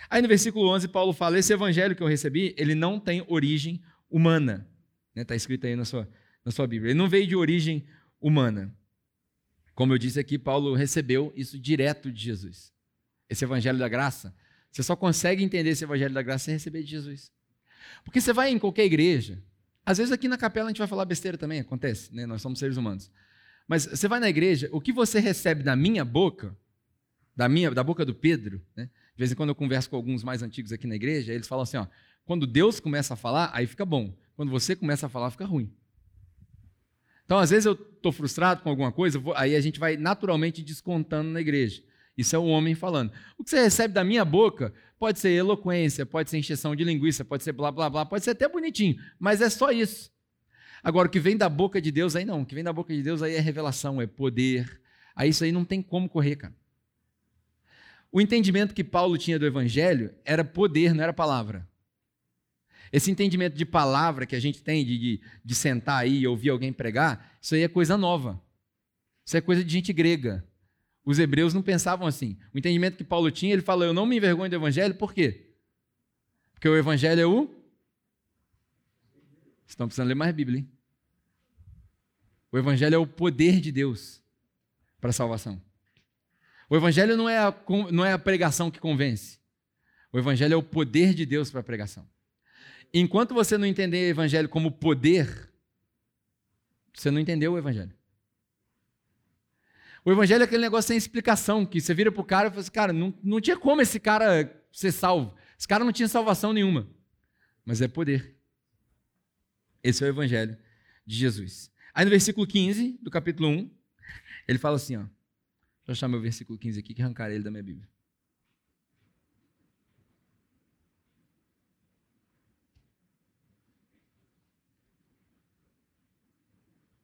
Aí no versículo 11, Paulo fala: Esse evangelho que eu recebi, ele não tem origem humana. Está né? Tá escrito aí na sua, na sua Bíblia. Ele não veio de origem humana. Como eu disse aqui, Paulo recebeu isso direto de Jesus. Esse evangelho da graça. Você só consegue entender esse evangelho da graça sem receber de Jesus. Porque você vai em qualquer igreja, às vezes aqui na capela a gente vai falar besteira também, acontece, né? Nós somos seres humanos. Mas você vai na igreja, o que você recebe da minha boca, da minha, da boca do Pedro, né? De vez em quando eu converso com alguns mais antigos aqui na igreja, eles falam assim, ó, quando Deus começa a falar, aí fica bom. Quando você começa a falar, fica ruim. Então, às vezes eu estou frustrado com alguma coisa, aí a gente vai naturalmente descontando na igreja. Isso é o homem falando. O que você recebe da minha boca pode ser eloquência, pode ser encheção de linguiça, pode ser blá blá blá, pode ser até bonitinho, mas é só isso. Agora, o que vem da boca de Deus aí não. O que vem da boca de Deus aí é revelação, é poder. Aí isso aí não tem como correr, cara. O entendimento que Paulo tinha do evangelho era poder, não era palavra. Esse entendimento de palavra que a gente tem, de, de, de sentar aí e ouvir alguém pregar, isso aí é coisa nova. Isso é coisa de gente grega. Os hebreus não pensavam assim. O entendimento que Paulo tinha, ele fala: Eu não me envergonho do evangelho, por quê? Porque o evangelho é o. Estão precisando ler mais Bíblia, hein? O evangelho é o poder de Deus para a salvação. O evangelho não é, a, não é a pregação que convence. O evangelho é o poder de Deus para a pregação. Enquanto você não entender o evangelho como poder, você não entendeu o evangelho. O evangelho é aquele negócio sem explicação, que você vira pro cara e fala assim, cara, não, não tinha como esse cara ser salvo. Esse cara não tinha salvação nenhuma. Mas é poder. Esse é o evangelho de Jesus. Aí no versículo 15 do capítulo 1, ele fala assim, ó. Deixa eu achar meu versículo 15 aqui, que arrancar ele da minha Bíblia.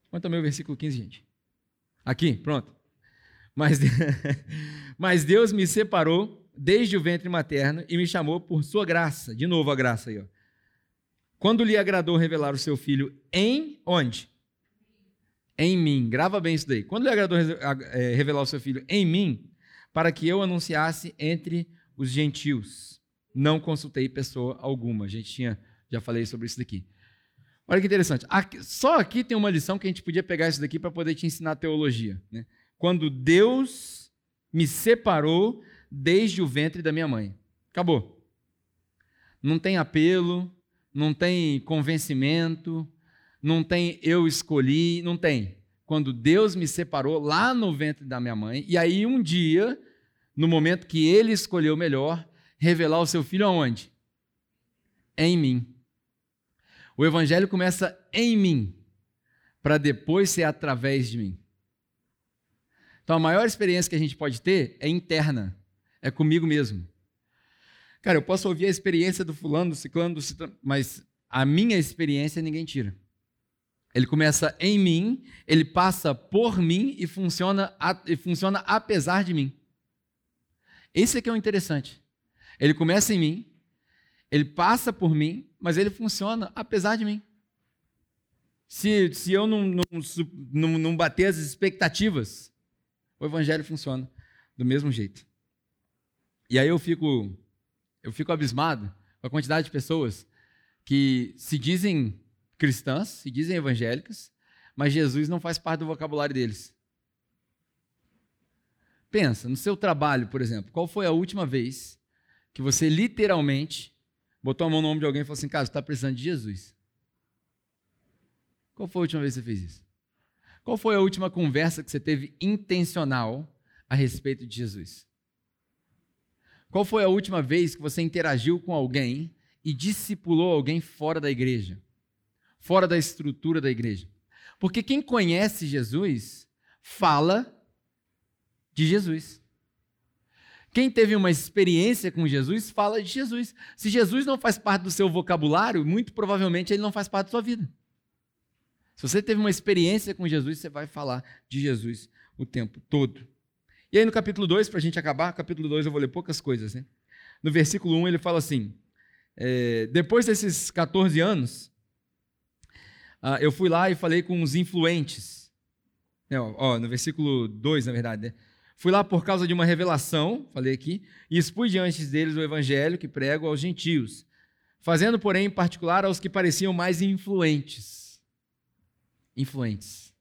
Quanto ao meu versículo 15, gente? Aqui, pronto. Mas, mas Deus me separou desde o ventre materno e me chamou por sua graça. De novo a graça aí, ó. Quando lhe agradou revelar o seu filho em onde? em mim. Grava bem isso daí. Quando lhe agradou é, revelar o seu filho em mim, para que eu anunciasse entre os gentios. Não consultei pessoa alguma. A gente tinha, já falei sobre isso daqui. Olha que interessante. Aqui, só aqui tem uma lição que a gente podia pegar isso daqui para poder te ensinar teologia. Né? Quando Deus me separou desde o ventre da minha mãe. Acabou. Não tem apelo, não tem convencimento, não tem eu escolhi, não tem. Quando Deus me separou lá no ventre da minha mãe, e aí um dia, no momento que ele escolheu melhor, revelar o seu filho aonde? Em mim. O evangelho começa em mim, para depois ser através de mim. Então a maior experiência que a gente pode ter é interna, é comigo mesmo. Cara, eu posso ouvir a experiência do fulano, do ciclano, do ciclano, mas a minha experiência ninguém tira. Ele começa em mim, ele passa por mim e funciona, e funciona apesar de mim. Esse aqui é o interessante. Ele começa em mim, ele passa por mim, mas ele funciona apesar de mim. Se, se eu não, não, não, não bater as expectativas, o evangelho funciona do mesmo jeito. E aí eu fico, eu fico abismado com a quantidade de pessoas que se dizem cristãs, se dizem evangélicas, mas Jesus não faz parte do vocabulário deles. Pensa, no seu trabalho, por exemplo, qual foi a última vez que você literalmente botou a mão no ombro de alguém e falou assim: cara, você está precisando de Jesus? Qual foi a última vez que você fez isso? Qual foi a última conversa que você teve intencional a respeito de Jesus? Qual foi a última vez que você interagiu com alguém e discipulou alguém fora da igreja? Fora da estrutura da igreja? Porque quem conhece Jesus fala de Jesus. Quem teve uma experiência com Jesus fala de Jesus. Se Jesus não faz parte do seu vocabulário, muito provavelmente ele não faz parte da sua vida. Se você teve uma experiência com Jesus, você vai falar de Jesus o tempo todo. E aí no capítulo 2, para a gente acabar, capítulo 2 eu vou ler poucas coisas. Né? No versículo 1 um, ele fala assim, é, depois desses 14 anos, uh, eu fui lá e falei com os influentes. É, ó, no versículo 2, na verdade, né? Fui lá por causa de uma revelação, falei aqui, e expus diante deles o evangelho que prego aos gentios, fazendo, porém, em particular aos que pareciam mais influentes. Influentes.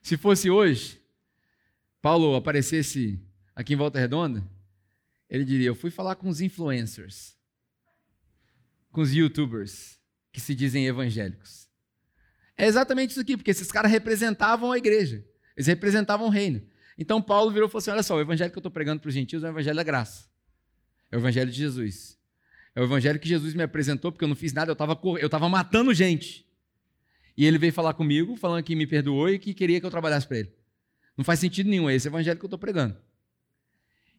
Se fosse hoje, Paulo aparecesse aqui em Volta Redonda, ele diria: Eu fui falar com os influencers, com os youtubers que se dizem evangélicos. É exatamente isso aqui, porque esses caras representavam a igreja, eles representavam o reino. Então Paulo virou e falou assim: olha só, o evangelho que eu estou pregando para os gentios é o evangelho da graça. É o evangelho de Jesus. É o evangelho que Jesus me apresentou, porque eu não fiz nada, eu estava eu tava matando gente. E ele veio falar comigo, falando que me perdoou e que queria que eu trabalhasse para ele. Não faz sentido nenhum, é esse evangelho que eu estou pregando.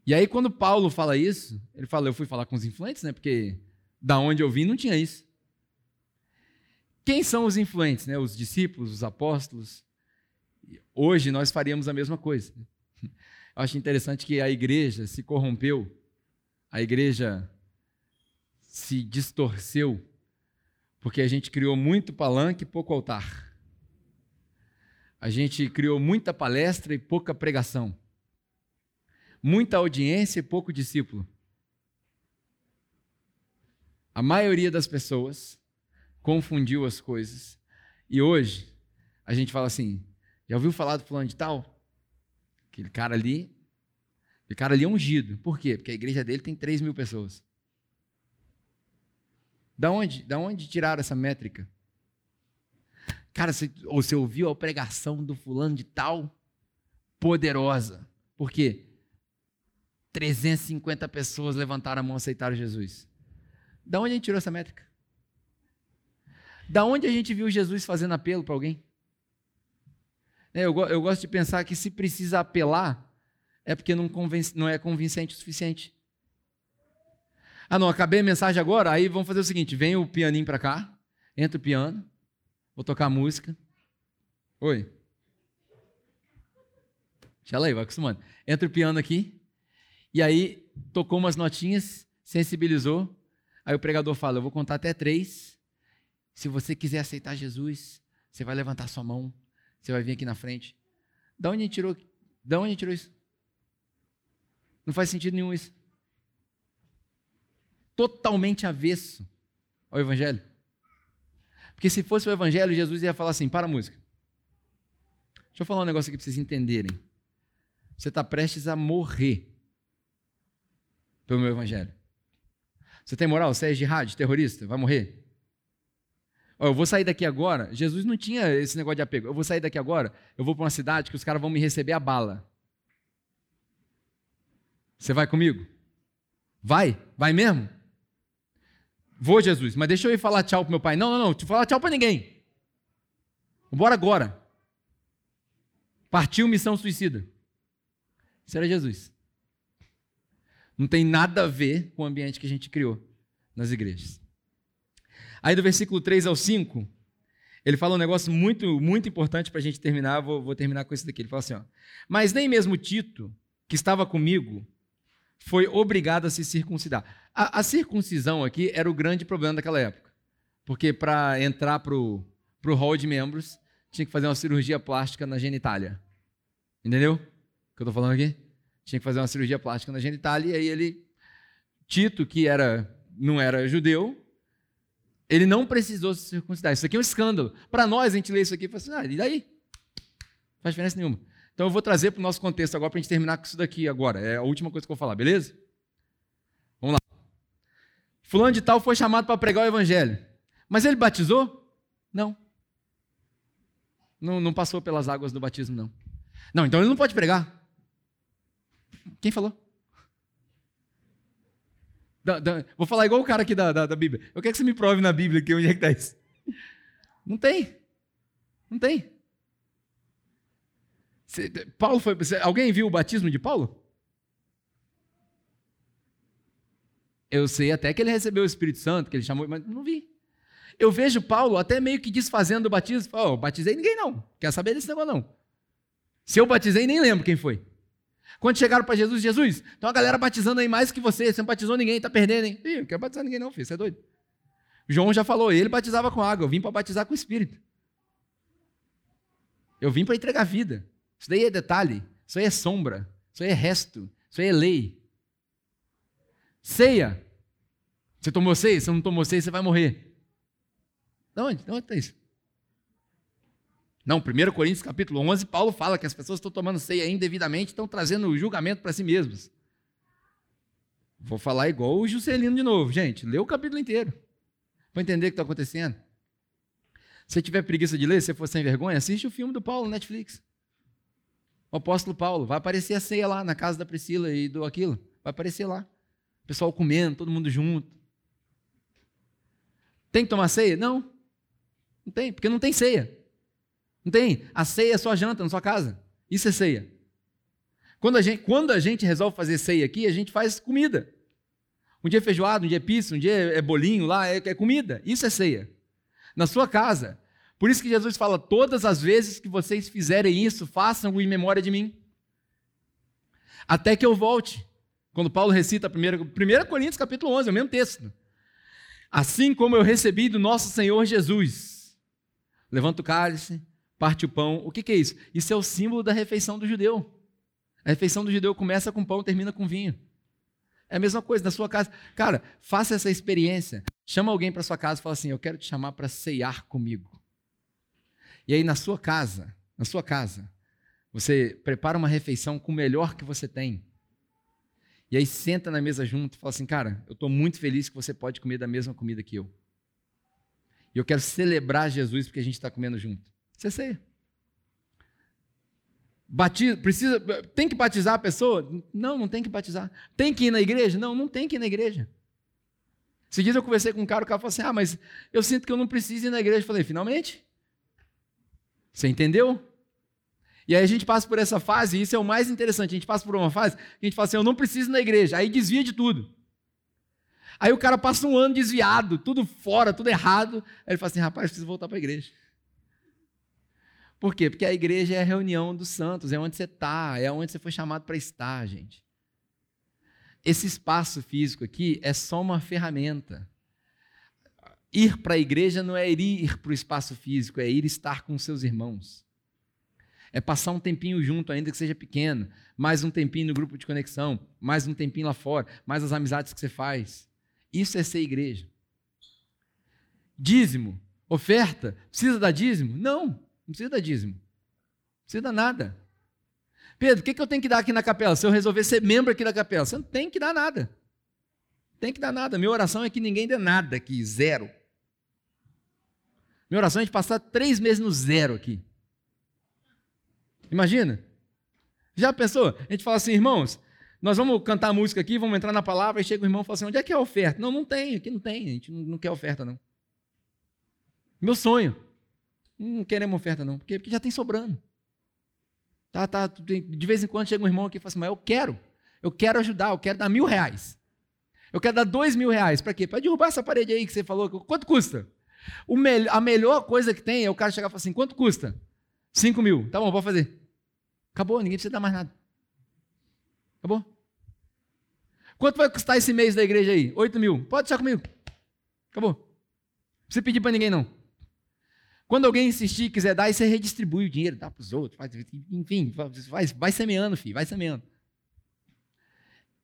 E aí, quando Paulo fala isso, ele fala: eu fui falar com os influentes, né? Porque da onde eu vim não tinha isso. Quem são os influentes? Né? Os discípulos, os apóstolos, Hoje nós faríamos a mesma coisa. Eu acho interessante que a igreja se corrompeu, a igreja se distorceu, porque a gente criou muito palanque e pouco altar. A gente criou muita palestra e pouca pregação. Muita audiência e pouco discípulo. A maioria das pessoas confundiu as coisas. E hoje, a gente fala assim: já ouviu falar do fulano de tal? Aquele cara ali, aquele cara ali é ungido. Por quê? Porque a igreja dele tem 3 mil pessoas. Da onde, da onde tiraram essa métrica? Cara, você, ou você ouviu a pregação do fulano de tal? Poderosa. Por quê? 350 pessoas levantaram a mão e aceitaram Jesus. Da onde a gente tirou essa métrica? Da onde a gente viu Jesus fazendo apelo para alguém? É, eu, eu gosto de pensar que se precisa apelar, é porque não, convence, não é convincente o suficiente. Ah, não, acabei a mensagem agora, aí vamos fazer o seguinte: vem o pianinho para cá, entra o piano, vou tocar música. Oi. Deixa aí, vai acostumando. Entra o piano aqui, e aí tocou umas notinhas, sensibilizou. Aí o pregador fala: Eu vou contar até três. Se você quiser aceitar Jesus, você vai levantar sua mão Você vai vir aqui na frente. Da onde a gente tirou? Da onde a gente tirou isso? Não faz sentido nenhum isso. Totalmente avesso ao Evangelho. Porque se fosse o Evangelho, Jesus ia falar assim: para a música. Deixa eu falar um negócio aqui para vocês entenderem. Você está prestes a morrer pelo meu Evangelho. Você tem moral? Você é jihad, terrorista? Vai morrer? eu vou sair daqui agora. Jesus não tinha esse negócio de apego. Eu vou sair daqui agora, eu vou para uma cidade que os caras vão me receber a bala. Você vai comigo? Vai? Vai mesmo? Vou, Jesus, mas deixa eu ir falar tchau pro meu pai. Não, não, não, te falar tchau para ninguém. Bora agora. Partiu missão suicida. Isso era Jesus. Não tem nada a ver com o ambiente que a gente criou nas igrejas. Aí do versículo 3 ao 5, ele fala um negócio muito, muito importante para a gente terminar. Vou, vou, terminar com isso daqui. Ele fala assim: ó, Mas nem mesmo Tito, que estava comigo, foi obrigado a se circuncidar. A, a circuncisão aqui era o grande problema daquela época. Porque para entrar para o hall de membros, tinha que fazer uma cirurgia plástica na genitália. Entendeu? O que eu estou falando aqui? Tinha que fazer uma cirurgia plástica na genitália, e aí ele, Tito, que era não era judeu, ele não precisou se circuncidar. Isso aqui é um escândalo. Para nós, a gente lê isso aqui e fala assim, ah, e daí? Não faz diferença nenhuma. Então eu vou trazer para o nosso contexto agora para a gente terminar com isso daqui agora. É a última coisa que eu vou falar, beleza? Vamos lá. Fulano de tal foi chamado para pregar o evangelho. Mas ele batizou? Não. Não, não passou pelas águas do batismo, não. Não, então ele não pode pregar. Quem falou? Da, da, vou falar igual o cara aqui da, da, da, Bíblia. Eu quero que você me prove na Bíblia aqui onde é que está isso. Não tem. Não tem. Paulo foi. Alguém viu o batismo de Paulo? Eu sei até que ele recebeu o Espírito Santo, que ele chamou, mas não vi. Eu vejo Paulo até meio que desfazendo o batismo. Oh, batizei ninguém não. Quer saber desse negócio não. Se eu batizei, nem lembro quem foi. Quando chegaram para Jesus, Jesus, tem uma galera batizando aí mais que você, você não batizou ninguém, está perdendo, hein? Ih, não quero batizar ninguém não, filho, você é doido. João já falou, ele batizava com água, eu vim para batizar com o Espírito. Eu vim para entregar vida. Isso daí é detalhe, isso aí é sombra, isso aí é resto, isso aí é lei. Ceia. Você tomou ceia? Se não tomou ceia, você vai morrer. De onde? De onde está isso? Não, 1 Coríntios capítulo 11, Paulo fala que as pessoas estão tomando ceia indevidamente, estão trazendo o julgamento para si mesmos. Vou falar igual o Juscelino de novo, gente. Lê o capítulo inteiro. Para entender o que está acontecendo. Se tiver preguiça de ler, se for sem vergonha, assiste o filme do Paulo no Netflix. O apóstolo Paulo. Vai aparecer a ceia lá na casa da Priscila e do Aquilo. Vai aparecer lá. O pessoal comendo, todo mundo junto. Tem que tomar ceia? Não. Não tem, porque não tem ceia. Não tem? A ceia é só janta na sua casa. Isso é ceia. Quando a gente, quando a gente resolve fazer ceia aqui, a gente faz comida. Um dia é feijoada, um dia é pizza, um dia é bolinho lá, é, é comida. Isso é ceia. Na sua casa. Por isso que Jesus fala: todas as vezes que vocês fizerem isso, façam-o em memória de mim. Até que eu volte. Quando Paulo recita 1 Coríntios capítulo 11, é o mesmo texto. Assim como eu recebi do nosso Senhor Jesus. Levanta o cálice, parte o pão. O que, que é isso? Isso é o símbolo da refeição do judeu. A refeição do judeu começa com pão, termina com vinho. É a mesma coisa na sua casa. Cara, faça essa experiência. Chama alguém para sua casa e fala assim: "Eu quero te chamar para ceiar comigo". E aí na sua casa, na sua casa, você prepara uma refeição com o melhor que você tem. E aí senta na mesa junto e fala assim: "Cara, eu estou muito feliz que você pode comer da mesma comida que eu". E eu quero celebrar Jesus porque a gente está comendo junto. Você ceia. Batiza, precisa, tem que batizar a pessoa? Não, não tem que batizar. Tem que ir na igreja? Não, não tem que ir na igreja. Se dias eu conversei com um cara, o cara falou assim: Ah, mas eu sinto que eu não preciso ir na igreja. Eu falei: Finalmente? Você entendeu? E aí a gente passa por essa fase, e isso é o mais interessante. A gente passa por uma fase que a gente fala assim: Eu não preciso na igreja. Aí desvia de tudo. Aí o cara passa um ano desviado, tudo fora, tudo errado. Aí ele fala assim: Rapaz, preciso voltar para a igreja. Por quê? Porque a igreja é a reunião dos santos, é onde você está, é onde você foi chamado para estar, gente. Esse espaço físico aqui é só uma ferramenta. Ir para a igreja não é ir para o espaço físico, é ir estar com seus irmãos. É passar um tempinho junto, ainda que seja pequeno. Mais um tempinho no grupo de conexão. Mais um tempinho lá fora. Mais as amizades que você faz. Isso é ser igreja. Dízimo, oferta. Precisa dar dízimo? Não, não precisa dar dízimo. Não precisa dar nada. Pedro, o que, que eu tenho que dar aqui na capela? Se eu resolver ser membro aqui da capela, você não tem que dar nada. Tem que dar nada. Minha oração é que ninguém dê nada aqui, zero. Minha oração é de passar três meses no zero aqui. Imagina. Já pensou? A gente fala assim, irmãos, nós vamos cantar música aqui, vamos entrar na palavra, e chega o irmão e fala assim: onde é que é a oferta? Não, não tem, aqui não tem, a gente não, quer oferta, não. Meu sonho. Não queremos oferta, não, porque, porque já tem sobrando. Tá, tá, de vez em quando chega um irmão aqui e fala assim, mas eu quero, eu quero ajudar, eu quero dar mil reais. Eu quero dar dois mil reais. Para quê? Para derrubar essa parede aí que você falou. Quanto custa? Me a melhor coisa que tem é o cara chegar e falar assim: quanto custa? Cinco mil. Tá bom, pode fazer. Acabou, ninguém precisa dar mais nada. Acabou. Quanto vai custar esse mês da igreja aí? Oito mil. Pode deixar comigo. Acabou. Não precisa pedir para ninguém, não. Quando alguém insistir e quiser dar, aí você redistribui o dinheiro, dá para os outros, faz, enfim, vai, vai semeando, filho, vai semeando.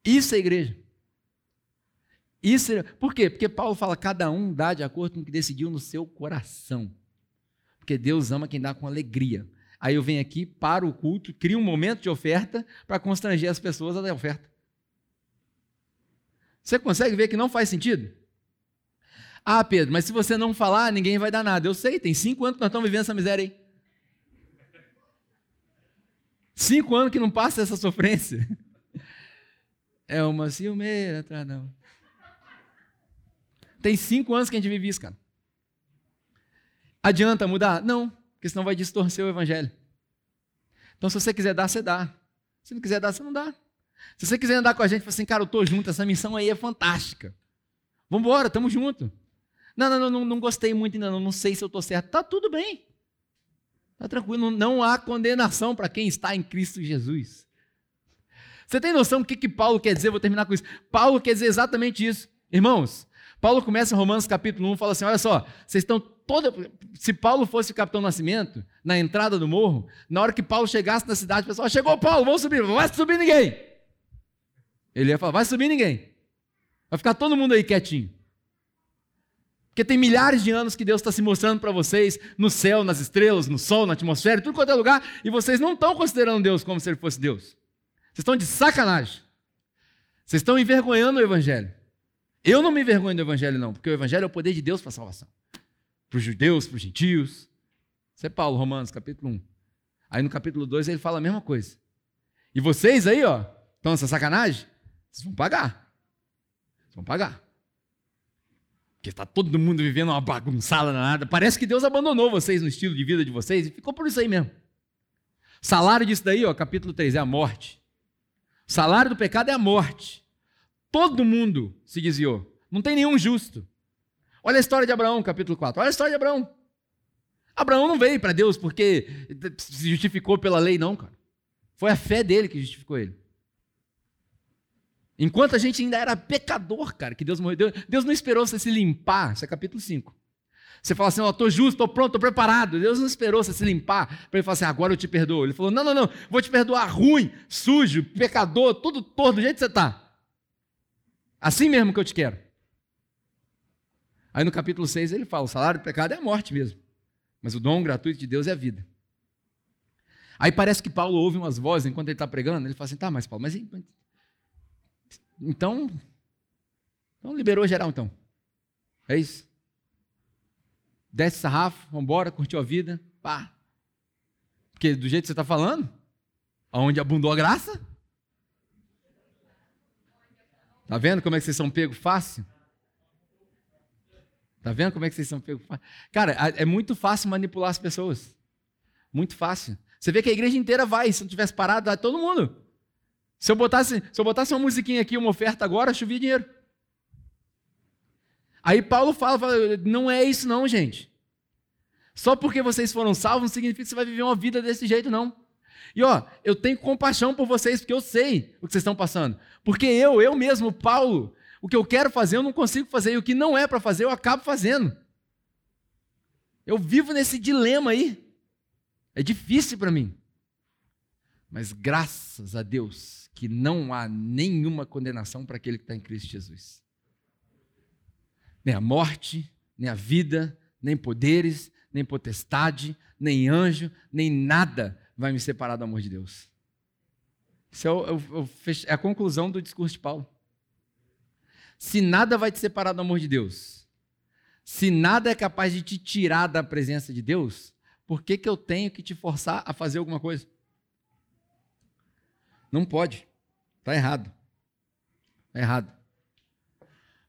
Isso é igreja. Isso é, por quê? Porque Paulo fala, cada um dá de acordo com o que decidiu no seu coração. Porque Deus ama quem dá com alegria. Aí eu venho aqui, para o culto, crio um momento de oferta para constranger as pessoas a dar oferta. Você consegue ver que não faz sentido? Ah, Pedro, mas se você não falar, ninguém vai dar nada. Eu sei, tem cinco anos que nós estamos vivendo essa miséria aí. Cinco anos que não passa essa sofrência. É uma ciumeira, tá, não. Tem cinco anos que a gente vive isso, cara. Adianta mudar? Não, porque senão vai distorcer o evangelho. Então, se você quiser dar, você dá. Se não quiser dar, você não dá. Se você quiser andar com a gente, fala assim, cara, eu estou junto, essa missão aí é fantástica. Vamos embora, estamos juntos. Não, não, não, não, gostei muito ainda, não, não sei se eu estou certo. Está tudo bem. Está tranquilo, não, há condenação para quem está em Cristo Jesus. Você tem noção do que, que Paulo quer dizer? Vou terminar com isso. Paulo quer dizer exatamente isso. Irmãos, Paulo começa Romanos capítulo 1 e fala assim: olha só, vocês estão toda. Se Paulo fosse o capitão Nascimento, na entrada do morro, na hora que Paulo chegasse na cidade, o pessoal, chegou Paulo, vamos subir, não vai subir ninguém. Ele ia falar, vai subir ninguém. Vai ficar todo mundo aí quietinho. Porque tem milhares de anos que Deus está se mostrando para vocês no céu, nas estrelas, no sol, na atmosfera, em tudo quanto é lugar, e vocês não estão considerando Deus como se ele fosse Deus. Vocês estão de sacanagem. Vocês estão envergonhando o Evangelho. Eu não me envergonho do Evangelho, não, porque o Evangelho é o poder de Deus para a salvação. Para os judeus, para os gentios. Isso é Paulo, Romanos, capítulo 1. Aí no capítulo 2 ele fala a mesma coisa. E vocês aí, ó, estão nessa sacanagem? Vocês vão pagar. Vocês vão pagar. Porque está todo mundo vivendo uma bagunçada nada. Parece que Deus abandonou vocês no estilo de vida de vocês e ficou por isso aí mesmo. Salário disso daí, ó, capítulo 3, é a morte. Salário do pecado é a morte. Todo mundo se desviou. Não tem nenhum justo. Olha a história de Abraão, capítulo 4. Olha a história de Abraão. Abraão não veio para Deus porque se justificou pela lei, não, cara. Foi a fé dele que justificou ele. Enquanto a gente ainda era pecador, cara, que Deus morreu. Deus, não esperou você se limpar. Isso é capítulo 5. Você fala assim, ó, oh, estou justo, estou pronto, estou preparado. Deus não esperou você se limpar para ele falar assim, agora eu te perdoo. Ele falou, não, não, não, vou te perdoar ruim, sujo, pecador, tudo torto, do jeito que você está. Assim mesmo que eu te quero. Aí no capítulo 6 ele fala, o salário do pecado é a morte mesmo. Mas o dom gratuito de Deus é a vida. Aí parece que Paulo ouve umas vozes enquanto ele está pregando. Ele fala assim, tá, mas Paulo, mas então, então liberou geral então. É isso. Desce sarrafo, vamos embora, curtiu a vida, pá. Porque do jeito que você está falando, aonde abundou a graça, Tá vendo como é que vocês são pegos fácil? Tá vendo como é que vocês são pegos fácil? Cara, é muito fácil manipular as pessoas. Muito fácil. Você vê que a igreja inteira vai, se não tivesse parado, vai todo mundo. Se eu botasse, se eu botasse uma musiquinha aqui, uma oferta agora, chovia dinheiro. Aí Paulo fala, fala, não é isso não, gente. Só porque vocês foram salvos não significa que você vai viver uma vida desse jeito, não. E ó, eu tenho compaixão por vocês, porque eu sei o que vocês estão passando. Porque eu, eu mesmo, Paulo, o que eu quero fazer eu não consigo fazer, e o que não é para fazer eu acabo fazendo. Eu vivo nesse dilema aí. É difícil para mim. Mas graças a Deus que não há nenhuma condenação para aquele que está em Cristo Jesus. Nem a morte, nem a vida, nem poderes, nem potestade, nem anjo, nem nada vai me separar do amor de Deus. Isso é, o, é, o, é a conclusão do discurso de Paulo. Se nada vai te separar do amor de Deus, se nada é capaz de te tirar da presença de Deus, por que, que eu tenho que te forçar a fazer alguma coisa? Não pode. Está errado. Está errado.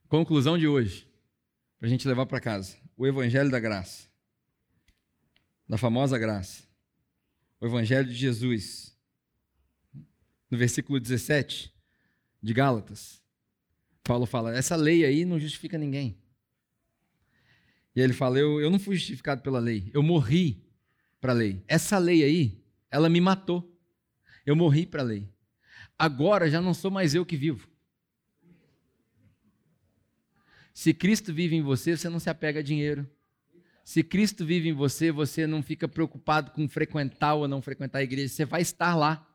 Conclusão de hoje, para a gente levar para casa: o Evangelho da Graça, da famosa graça, o Evangelho de Jesus no versículo 17 de Gálatas, Paulo fala: essa lei aí não justifica ninguém. E ele fala: eu, eu não fui justificado pela lei, eu morri para a lei. Essa lei aí, ela me matou. Eu morri para a lei. Agora já não sou mais eu que vivo. Se Cristo vive em você, você não se apega a dinheiro. Se Cristo vive em você, você não fica preocupado com frequentar ou não frequentar a igreja, você vai estar lá.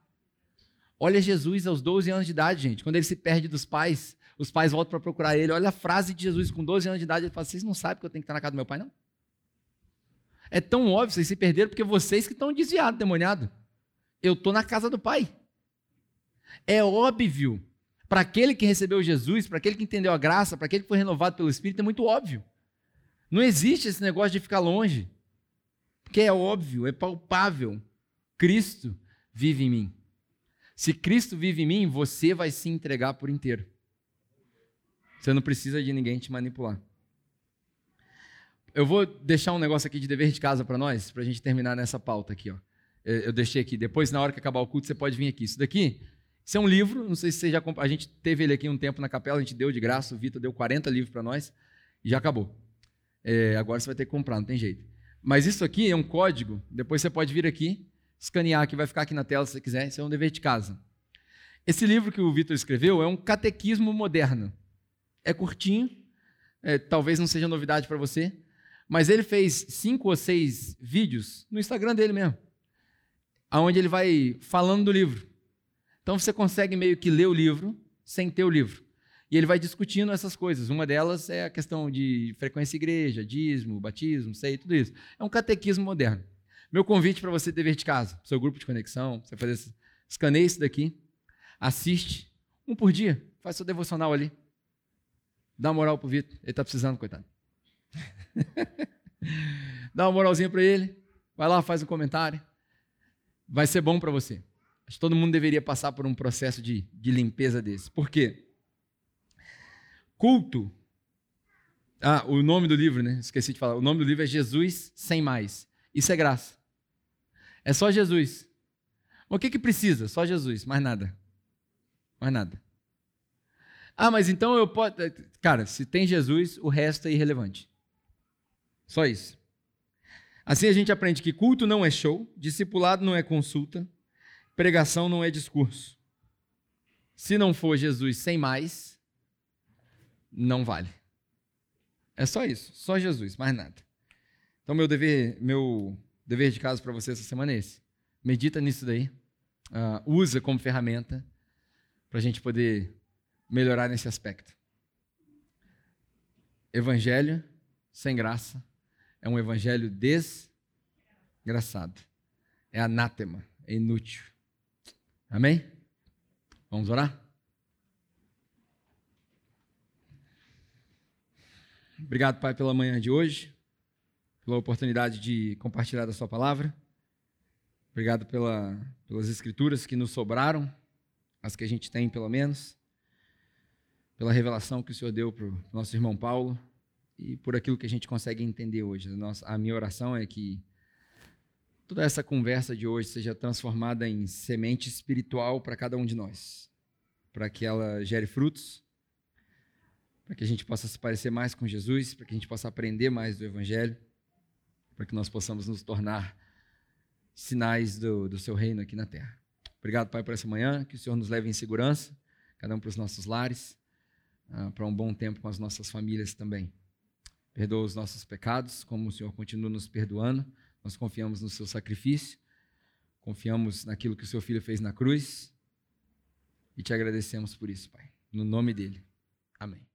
Olha Jesus aos 12 anos de idade, gente. Quando ele se perde dos pais, os pais voltam para procurar ele. Olha a frase de Jesus com 12 anos de idade. Ele fala: Vocês não sabem que eu tenho que estar na casa do meu pai, não? É tão óbvio, vocês se perderam porque vocês que estão desviados, demoniado. Eu estou na casa do pai. É óbvio. Para aquele que recebeu Jesus, para aquele que entendeu a graça, para aquele que foi renovado pelo Espírito, é muito óbvio. Não existe esse negócio de ficar longe. Porque é óbvio, é palpável. Cristo vive em mim. Se Cristo vive em mim, você vai se entregar por inteiro. Você não precisa de ninguém te manipular. Eu vou deixar um negócio aqui de dever de casa para nós, para a gente terminar nessa pauta aqui. Ó. Eu deixei aqui. Depois, na hora que acabar o culto, você pode vir aqui. Isso daqui, isso é um livro. Não sei se você já A gente teve ele aqui um tempo na capela, a gente deu de graça. O Vitor deu 40 livros para nós e já acabou. É, agora você vai ter que comprar, não tem jeito. Mas isso aqui é um código. Depois você pode vir aqui escanear que vai ficar aqui na tela se você quiser, isso é um dever de casa. Esse livro que o Vitor escreveu é um catequismo moderno. É curtinho, é, talvez não seja novidade para você, mas ele fez cinco ou seis vídeos no Instagram dele mesmo, aonde ele vai falando do livro. Então você consegue meio que ler o livro sem ter o livro. E ele vai discutindo essas coisas. Uma delas é a questão de frequência igreja, dízimo, batismo, sei, tudo isso. É um catequismo moderno. Meu convite para você dever de casa, seu grupo de conexão, você fazer escaneia isso daqui, assiste um por dia, faz seu devocional ali. Dá uma moral pro Vitor, ele está precisando, coitado. Dá uma moralzinha para ele, vai lá, faz um comentário. Vai ser bom para você. Acho que todo mundo deveria passar por um processo de, de limpeza desse. Por quê? Culto. Ah, o nome do livro, né? Esqueci de falar. O nome do livro é Jesus Sem Mais. Isso é graça. É só Jesus. O que que precisa? Só Jesus, mais nada. Mais nada. Ah, mas então eu posso. Cara, se tem Jesus, o resto é irrelevante. Só isso. Assim a gente aprende que culto não é show, discipulado não é consulta, pregação não é discurso. Se não for Jesus sem mais, não vale. É só isso, só Jesus, mais nada. Então meu dever, meu dever de casa para você essa semana é esse. Medita nisso daí. Uh, usa como ferramenta para a gente poder melhorar nesse aspecto. Evangelho sem graça é um evangelho desgraçado. É anátema, é inútil. Amém? Vamos orar? Obrigado, Pai, pela manhã de hoje pela oportunidade de compartilhar da Sua palavra. Obrigado pela, pelas escrituras que nos sobraram, as que a gente tem, pelo menos. Pela revelação que o Senhor deu para o nosso irmão Paulo e por aquilo que a gente consegue entender hoje. A, nossa, a minha oração é que toda essa conversa de hoje seja transformada em semente espiritual para cada um de nós, para que ela gere frutos, para que a gente possa se parecer mais com Jesus, para que a gente possa aprender mais do Evangelho para que nós possamos nos tornar sinais do, do seu reino aqui na terra. Obrigado, Pai, por essa manhã, que o Senhor nos leve em segurança, cada um para os nossos lares, uh, para um bom tempo com as nossas famílias também. Perdoa os nossos pecados, como o Senhor continua nos perdoando, nós confiamos no seu sacrifício, Confiamos naquilo que o seu filho fez na cruz e te agradecemos por isso, Pai. No nome dele. Amém.